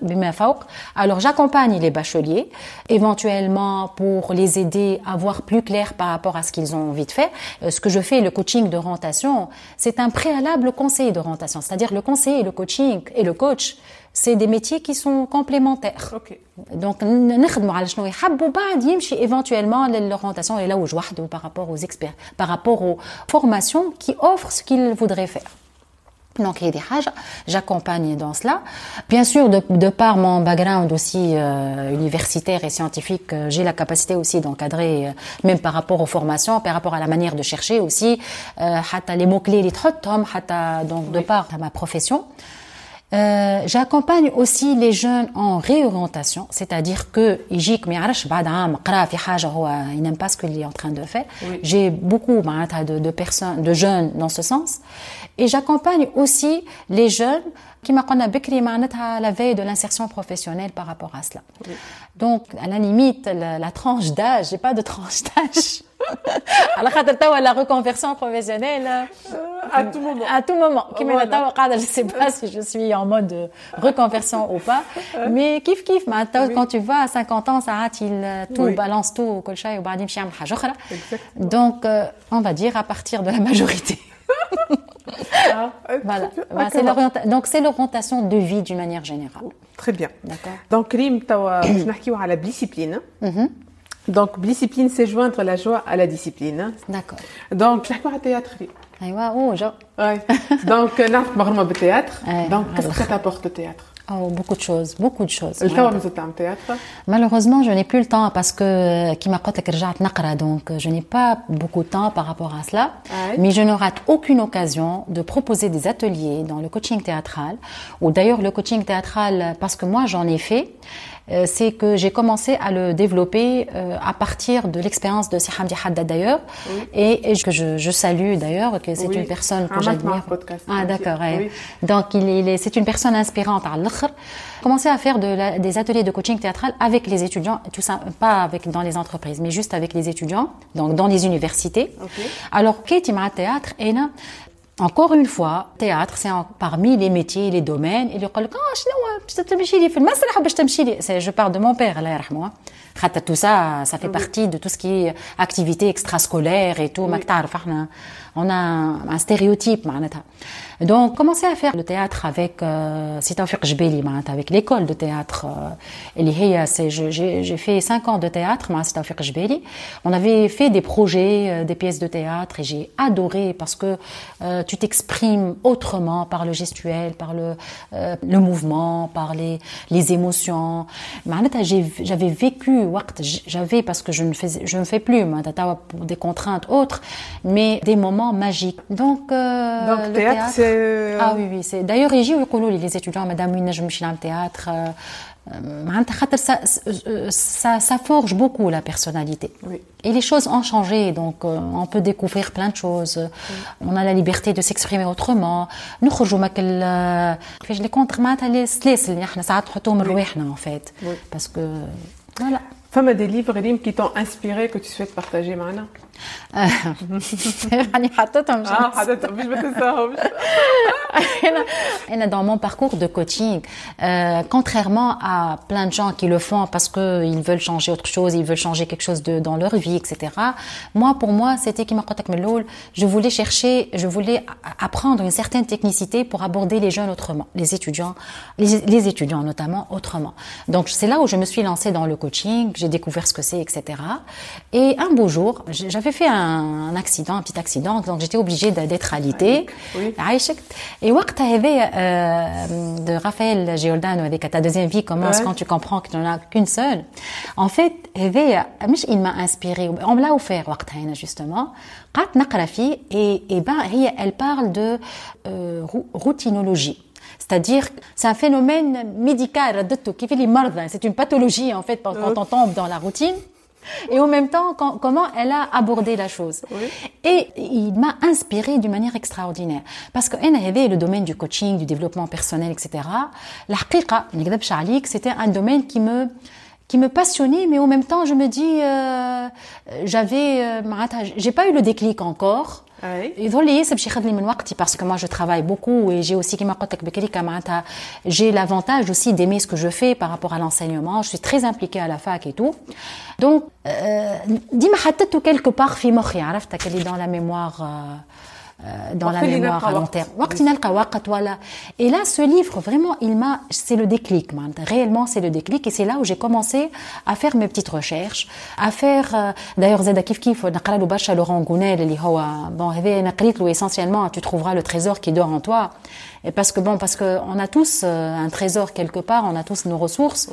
Alors, j'accompagne les bacheliers, éventuellement pour les aider à voir plus clair par rapport à ce qu'ils ont envie de faire. Euh, ce que je fais, le coaching de rentation, c'est un préalable conseil de rentation. C'est-à-dire le conseil le coaching et le coach c'est des métiers qui sont complémentaires. Okay. Donc, نخدموا على شنو يحب وبعد يمشي éventuellement l'orientation est là où je par rapport aux experts, par rapport aux formations qui offrent ce qu'ils voudraient faire. Donc, il y a des hages, j'accompagne dans cela. Bien sûr, de, de par mon background aussi euh, universitaire et scientifique, euh, j'ai la capacité aussi d'encadrer, euh, même par rapport aux formations, par rapport à la manière de chercher aussi, euh, les mots-clés, les donc de par ma profession. Euh, j'accompagne aussi les jeunes en réorientation, c'est-à-dire que ils n'aiment pas ce qu'il est en train de faire. J'ai beaucoup bah, de personnes, de jeunes dans ce sens. et j'accompagne aussi les jeunes كما قلنا بكري معناتها la veille de l'insertion professionnelle par rapport à cela. Donc à la limite la, la tranche d'âge, j'ai pas de tranche d'âge. على خاطر توا la reconversion professionnelle À tout moment. à tout moment. كيما Voilà. أنا توا قاعدة je sais pas si je suis en mode de reconversion ou pas. Mais kiff kiff معناتها Oui. quand tu vas à 50 ans ساعات il tout Oui. balance tout وكل شيء وبعدين يمشي يعمل حاجة أخرى. Exactement. Donc euh, on va dire à partir de la majorité. Ah, voilà. C'est. Donc c'est l'orientation de vie d'une manière générale. Oh, très bien. Donc Rim, tu as euh, la discipline. Mm -hmm. Donc discipline, c'est joindre la joie à la discipline. D'accord. Donc je vais euh, théâtre. Ouais, oh, genre. Ouais. Donc, je théâtre. Donc, qu'est-ce que ça t'apporte le théâtre? Oh, beaucoup de choses, beaucoup de choses. Malheureusement, je n'ai plus le temps parce que euh, donc euh, je n'ai pas beaucoup de temps par rapport à cela. Mais je ne rate aucune occasion de proposer des ateliers dans le coaching théâtral ou d'ailleurs le coaching théâtral parce que moi j'en ai fait. Euh, c'est que j'ai commencé à le développer euh, à partir de l'expérience de Sihamdi Haddad d'ailleurs, et, que je, je salue d'ailleurs, que c'est une personne que j'admire. Ah d'accord. Oui. Donc il, il est, c'est une personne inspirante hein, à l'autre. Commencer à faire de la, des ateliers de coaching théâtral avec les étudiants, tout ça pas avec dans les entreprises, mais juste avec les étudiants, donc dans les universités. Okay. Alors Kate m'a théâtre encore une fois théâtre c'est en- parmi les métiers les domaines اللي يقول لك اه شنو باش تمشي لي في المسرح باش تمشي لي C'est- je parle de mon père الله يرحمه خاطر tout ça ça fait partie de tout ce qui est activité extrascolaire et tout ماك تعرف احنا on a un, un stéréotype معناتها donc, commencez à faire le théâtre avec euh, Jbeli, avec l'école de théâtre. Euh, J'ai fait 5 ans de théâtre, Sitafik Jbeli. On avait fait des projets, euh, des pièces de théâtre, et j'ai adoré parce que euh, tu t'exprimes autrement par le gestuel, par le, euh, le mouvement, par les, les émotions. J'avais vécu, j'avais, parce que je ne, fais, je ne fais plus, pour des contraintes autres, mais des moments magiques. Donc, euh, Donc le théâtre, théâtre ah oui, oui. C'est... D'ailleurs, ils disent, les étudiants, madame, ils ne pas le théâtre. Ça, ça, ça, forge beaucoup la personnalité. Et les choses ont changé, donc on peut découvrir plein de choses. On a la liberté de s'exprimer autrement. Nous les contre en fait. Parce que voilà. Femme des livres, Rim, qui t'ont inspiré, que tu souhaites partager maintenant راني حطيتهم مش Ah, حدث مش بتنساهمش. dans mon parcours de coaching, euh, contrairement à plein de gens qui le font parce que ils veulent changer autre chose, ils veulent changer quelque chose dans leur vie, etc. Moi, pour moi, c'était qui m'a Je voulais chercher, je voulais apprendre une certaine technicité pour aborder les jeunes autrement, les étudiants, les, étudiants notamment autrement. Donc c'est là où je me suis lancée dans le coaching, j'ai découvert ce que c'est, etc. Et un beau jour, j'avais fait un, accident, un petit accident, donc j'étais obligée d'être alitée. Oui. Et Martha euh, de Raphaël Giordano, avec ta deuxième vie commence quand tu comprends que tu n'en as qu'une seule. En fait, Hevey, euh, il m'a inspiré. On me l'a offert, justement. Et, et ben, elle parle de euh, routinologie. C'est-à-dire, c'est un phénomène médical, c'est une pathologie, en fait, quand oh. on tombe dans la routine. et en même temps comment elle a abordé la chose. Et il m'a inspiré d'une manière extraordinaire parce que avait le domaine du coaching, du développement personnel, etc. La c'était un domaine qui me qui me passionnait, mais en même temps, je me dis, euh, j'avais, euh, j'ai pas eu le déclic encore. Ah et parce que moi je travaille beaucoup et j'ai aussi j'ai l'avantage aussi d'aimer ce que je fais par rapport à l'enseignement. Je suis très impliquée à la fac et tout. Donc euh, dis-moi quelque part dans la mémoire euh, dans la وقت اللي mémoire نلقى à long وقت. terme وقت نلقى وقت voilà et là ce livre vraiment il m'a c'est le déclic معناتها réellement c'est le déclic et c'est là où j'ai commencé à faire mes petites recherches à faire euh, d'ailleurs زاد كيف كيف نقرا له برشا لوران غونيل اللي هو bon هذا انا قريت له essentiellement tu trouveras le trésor qui dort en toi et parce que bon parce que on a tous euh, un trésor quelque part on a tous nos ressources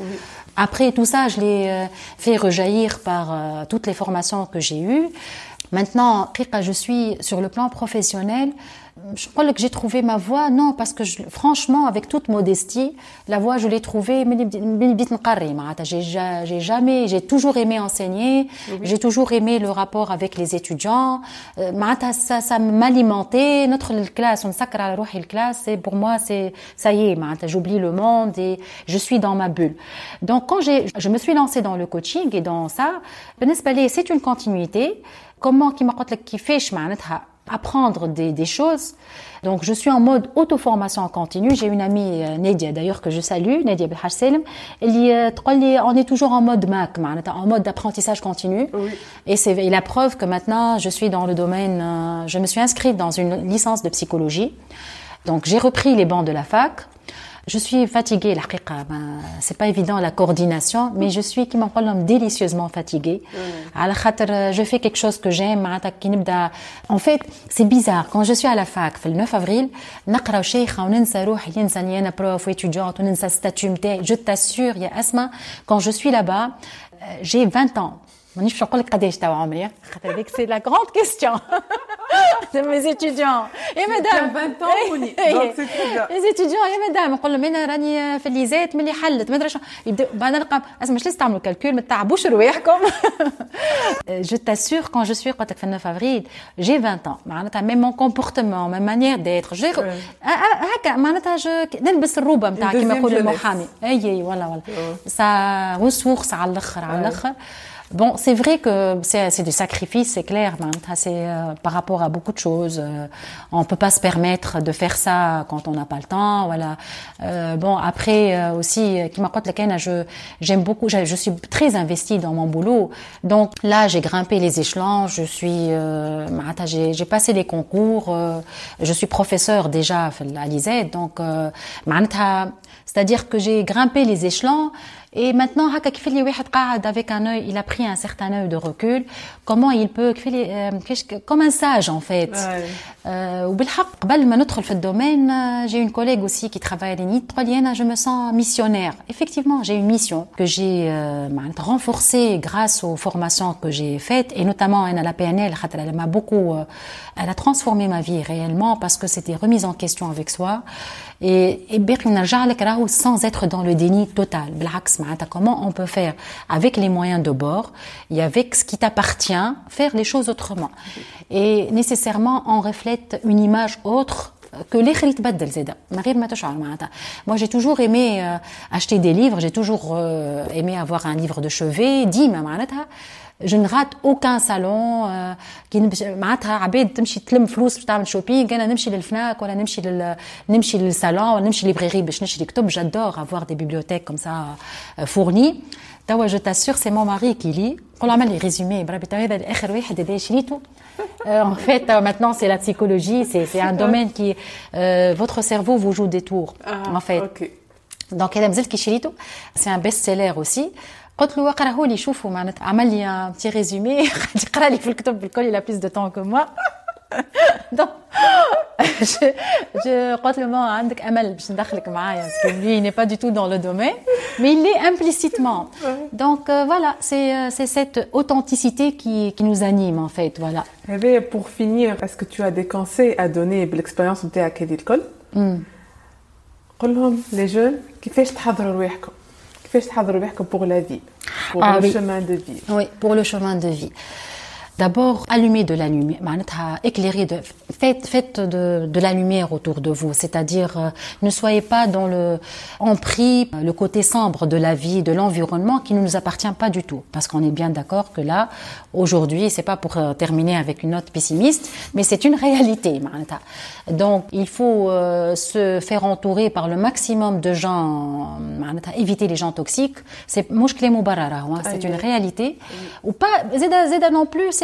après tout ça je l'ai euh, fait rejaillir par euh, toutes les formations que j'ai eues Maintenant, je suis sur le plan professionnel, je crois que j'ai trouvé ma voie. Non, parce que franchement, avec toute modestie, la voie, je l'ai trouvée. J'ai jamais, j'ai toujours aimé enseigner. J'ai toujours aimé le rapport avec les étudiants. Euh, ça, ça m'alimentait. Notre classe, on sacre à la classe. Et pour moi, c'est ça y est. J'oublie le monde et je suis dans ma bulle. Donc, quand j'ai, je me suis lancée dans le coaching et dans ça, c'est une continuité. Comment qui m'a qui fait apprendre des, des, choses. Donc, je suis en mode auto-formation en continu. J'ai une amie, euh, Nadia, d'ailleurs, que je salue, Nadia Belhaj Elle on est toujours en mode Mac, en mode d'apprentissage continu. Oui. Et c'est la preuve que maintenant, je suis dans le domaine, euh, je me suis inscrite dans une licence de psychologie. Donc, j'ai repris les bancs de la fac. Je suis fatiguée, la ben, c'est pas évident la coordination, mais je suis qui m'en délicieusement fatiguée. Mm. Euh, je fais quelque chose que j'aime. En fait, c'est bizarre. Quand je suis à la fac, le 9 avril, prof étudiante, je t'assure, Asma, quand je suis là-bas, euh, j'ai 20 ans. مانيش باش نقول لك قداش توا عمري خاطر هذيك سي لا غروند كيستيون de mes étudiants. Et madame. 20 ans, donc c'est très bien. Les étudiants, يا مدام نقول لهم أنا راني في الليزات ملي حلت ما أدري شنو يبداو بعد نلقى اسمع مش لازم تعملوا كالكول ما تعبوش رواحكم. Je t'assure quand je suis قلت لك في 9 avril, j'ai 20 ans. معناتها même mon comportement, ma manière d'être, j'ai هكا معناتها نلبس الروبة نتاع كيما يقول المحامي. أي أي والله والله. Ça ressource على الآخر على الآخر. Bon, c'est vrai que c'est du sacrifice, c'est clair. C'est euh, par rapport à beaucoup de choses. Euh, on peut pas se permettre de faire ça quand on n'a pas le temps. Voilà. Euh, bon, après euh, aussi, qui je j'aime beaucoup. Je, suis très investie dans mon boulot. Donc là, j'ai grimpé les échelons. Je suis, j'ai passé les concours. je suis professeur déjà à l'ISED. Donc, c'est-à-dire que j'ai grimpé les échelons. Et maintenant, avec un œil, il a pris un certain œil de recul. Comment il peut, euh, comme un sage en fait. Euh, domaine, euh, j'ai une collègue aussi qui travaille à l'ENIT. Je me sens missionnaire. Effectivement, j'ai une mission que j'ai renforcée grâce aux formations que j'ai faites et notamment à la PNL. Elle m'a beaucoup, elle a transformé ma vie réellement parce que c'était remise en question avec soi. Et, et sans être dans le déni total. Comment on peut faire avec les moyens de bord et avec ce qui t'appartient, faire les choses autrement. Et nécessairement, on reflète une image autre que les moi j'ai toujours aimé euh, acheter des livres j'ai toujours euh, aimé avoir un livre de chevet ديما معناتها je ne rate aucun salon كي معناتها عباد تمشي تلم فلوس باش تعمل شوبينغ انا نمشي للفناك ولا نمشي لل... نمشي للصالون ولا نمشي ليبريري باش نشري كتب j'adore avoir des bibliothèques comme ça fournies توا je t'assure c'est mon mari qui lit قول عمل لي ريزومي بربي هذا اخر واحد هذا شريته en fait, maintenant, c'est la psychologie, c'est un domaine qui, euh, votre cerveau vous joue des tours, ah, en fait. Okay. Donc, c'est un best-seller aussi. قلت له اقراه لي شوفوا معناتها عمل لي ان بتي ريزومي يقرا لي في الكتب الكل il a plus de temps que moi donc je, je قلت له ما عندك امل باش ندخلك معايا parce que lui il n'est pas du tout dans le domaine mais il l'est implicitement donc euh, voilà c'est euh, c'est cette authenticité qui qui nous anime en fait voilà et pour finir est-ce que tu as des conseils à donner l'expérience نتاعك هذه الكل قول لهم les jeunes كيفاش تحضروا رواحكم pour la vie, pour ah le chemin de vie. Oui, pour le chemin de vie. D'abord, allumer de la lumière, éclairer, de, faites, faites de, de, la lumière autour de vous. C'est-à-dire, euh, ne soyez pas dans le, empris le côté sombre de la vie, de l'environnement qui ne nous appartient pas du tout. Parce qu'on est bien d'accord que là, aujourd'hui, c'est pas pour euh, terminer avec une note pessimiste, mais c'est une réalité. Donc, il faut euh, se faire entourer par le maximum de gens, éviter les gens toxiques. C'est hein, c'est une réalité. Ou pas, zeda, non plus,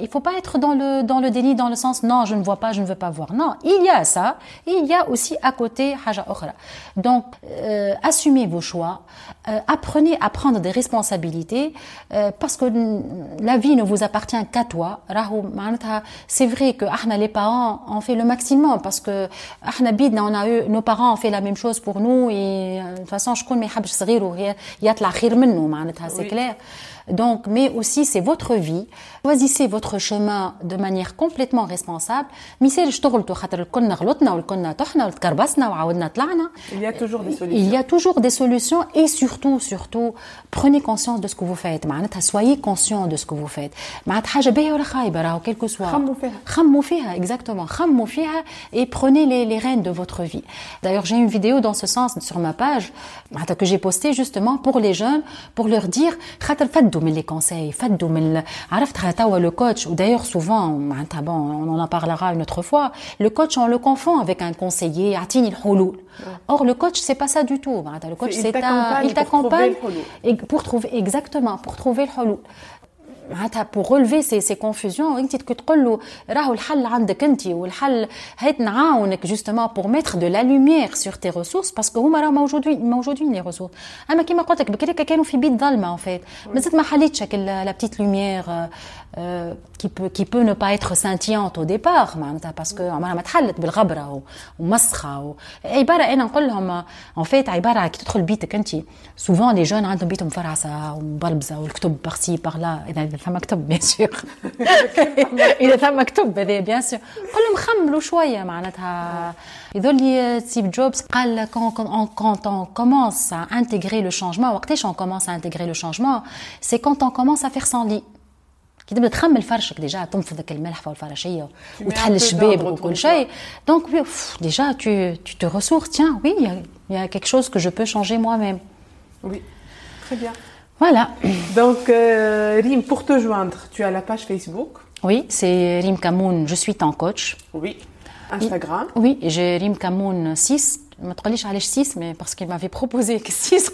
il faut pas être dans le dans le déni dans le sens non je ne vois pas je ne veux pas voir. Non il y a ça il y a aussi à côté haja donc euh, assumez vos choix euh, apprenez à prendre des responsabilités euh, parce que la vie ne vous appartient qu'à toi. C'est vrai que les parents ont fait le maximum parce que on a eu nos parents ont fait la même chose pour nous et de toute façon je connais c'est clair Donc, mais aussi c'est votre vie. Choisissez votre chemin de manière complètement responsable. Il y a toujours des solutions. Il y a toujours des solutions et surtout, surtout, prenez conscience de ce que vous faites. Soyez conscient de ce que vous faites. Quel que soit. Exactement. Et prenez les, les rênes de votre vie. D'ailleurs, j'ai une vidéo dans ce sens sur ma page que j'ai postée justement pour les jeunes, pour leur dire les conseils, le coach, ou d'ailleurs souvent, on en parlera une autre fois, le coach on le confond avec un conseiller, Or le coach c'est pas ça du tout. Le coach c'est un, il t'accompagne pour trouver exactement pour trouver le pour relever ces, ces confusions انت تقول له راهو الحل عندك انت والحل هيت نعاونك justement pour mettre de la lumière sur tes ressources parce que هما راهو موجودين موجودين les ressources اما كيما قلت لك بكري كانوا في بيت ظلمه en fait مازالت ما حليتش la petite lumière euh, qui peut qui peut ne pas être scintillante au départ معناتها parce que عمرها ما تحلت بالغبره ومسخه عباره انا نقول لهم en fait عباره كي تدخل بيتك انت souvent les jeunes عندهم بيتهم فرعسه ومبلبزه والكتب بارسي par là اذا ثم مكتوب بيان سور اذا ثم مكتوب هذا بيان سور قول لهم خملوا شويه معناتها يظل لي ستيف جوبز قال quand on commence à intégrer le changement وقتاش on commence à intégrer le changement c'est quand on commence à faire son lit كي تبدا تخمل فرشك ديجا تنفضك الملح والفراشيه وتحل الشباب وكل شيء دونك ديجا tu tu te ressources tiens oui il y a, il y a quelque chose que je peux changer moi-même oui très bien voilà. Donc, euh, Rim, pour te joindre, tu as la page Facebook. Oui, c'est Rim Kamoun, je suis ton coach. Oui. Instagram. Oui, j'ai Rim Kamoun 6. Je ne me 6, mais parce qu'il m'avait proposé que 6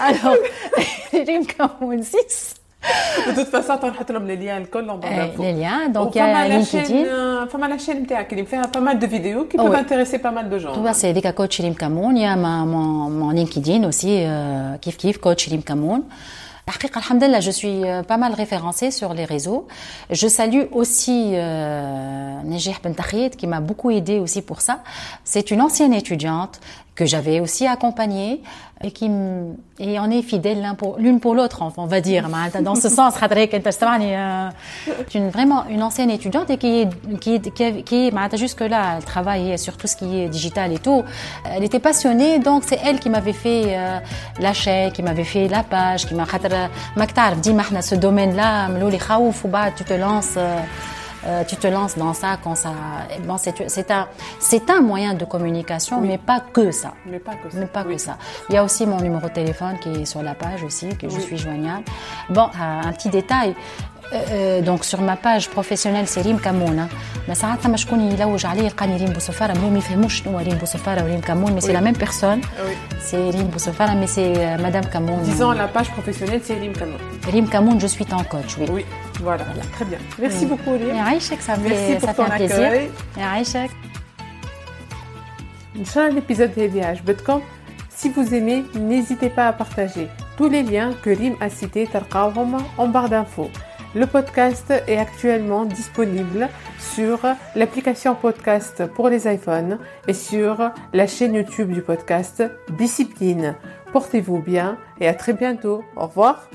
alors, Rim Kamoun 6. De toute façon, tu as les liens en barre d'infos. Les liens, donc il y a LinkedIn. Fama la chaîne qui fait pas mal de vidéos qui peuvent intéresser pas mal de gens. Tu vois, c'est Dika Coach Rim Kamoun. Il y a mon LinkedIn aussi, Kif Kif Coach Rim Kamoun. Alhamdulillah, je suis pas mal référencée sur les réseaux. Je salue aussi euh, Nejih Ben qui m'a beaucoup aidé aussi pour ça. C'est une ancienne étudiante que j'avais aussi accompagnée et qui et on est fidèles l'un pour l'une pour l'autre on va dire dans ce sens euh, une vraiment une ancienne étudiante et qui qui qui, qui jusque là elle travaille sur tout ce qui est digital et tout. Elle était passionnée donc c'est elle qui m'avait fait euh, la chaîne qui m'avait fait la page qui m'a dit ce domaine là tu te lances euh, euh, tu te lances dans ça quand ça. Bon, c'est un, un moyen de communication, mais pas que ça. Mais pas que ça. Mais pas que ça. Il y a aussi mon numéro de téléphone qui est sur la page aussi, que je suis joignable. Bon, un petit détail. Euh, euh, donc sur ma page professionnelle c'est ريم كمونه ما ساعات ثم شكون يلوج عليه يلقاني ريم بوسفاره هو ما يفهموش شنو ريم بوسفاره وريم كمون mais c'est la même personne c'est ريم بوسفاره mais c'est madame Kamoun disons la page professionnelle c'est ريم كمون ريم كمون je suis ton coach oui oui voilà, voilà. très bien merci oui. beaucoup ريم يعيشك ça merci fait, pour ça ton fait un plaisir يعيشك ان شاء الله l'épisode هذه عجبتكم si vous aimez, n'hésitez pas à partager. Tous les liens que Rim a cités تلقاوهم en barre d'infos. Le podcast est actuellement disponible sur l'application podcast pour les iPhones et sur la chaîne YouTube du podcast Discipline. Portez-vous bien et à très bientôt. Au revoir.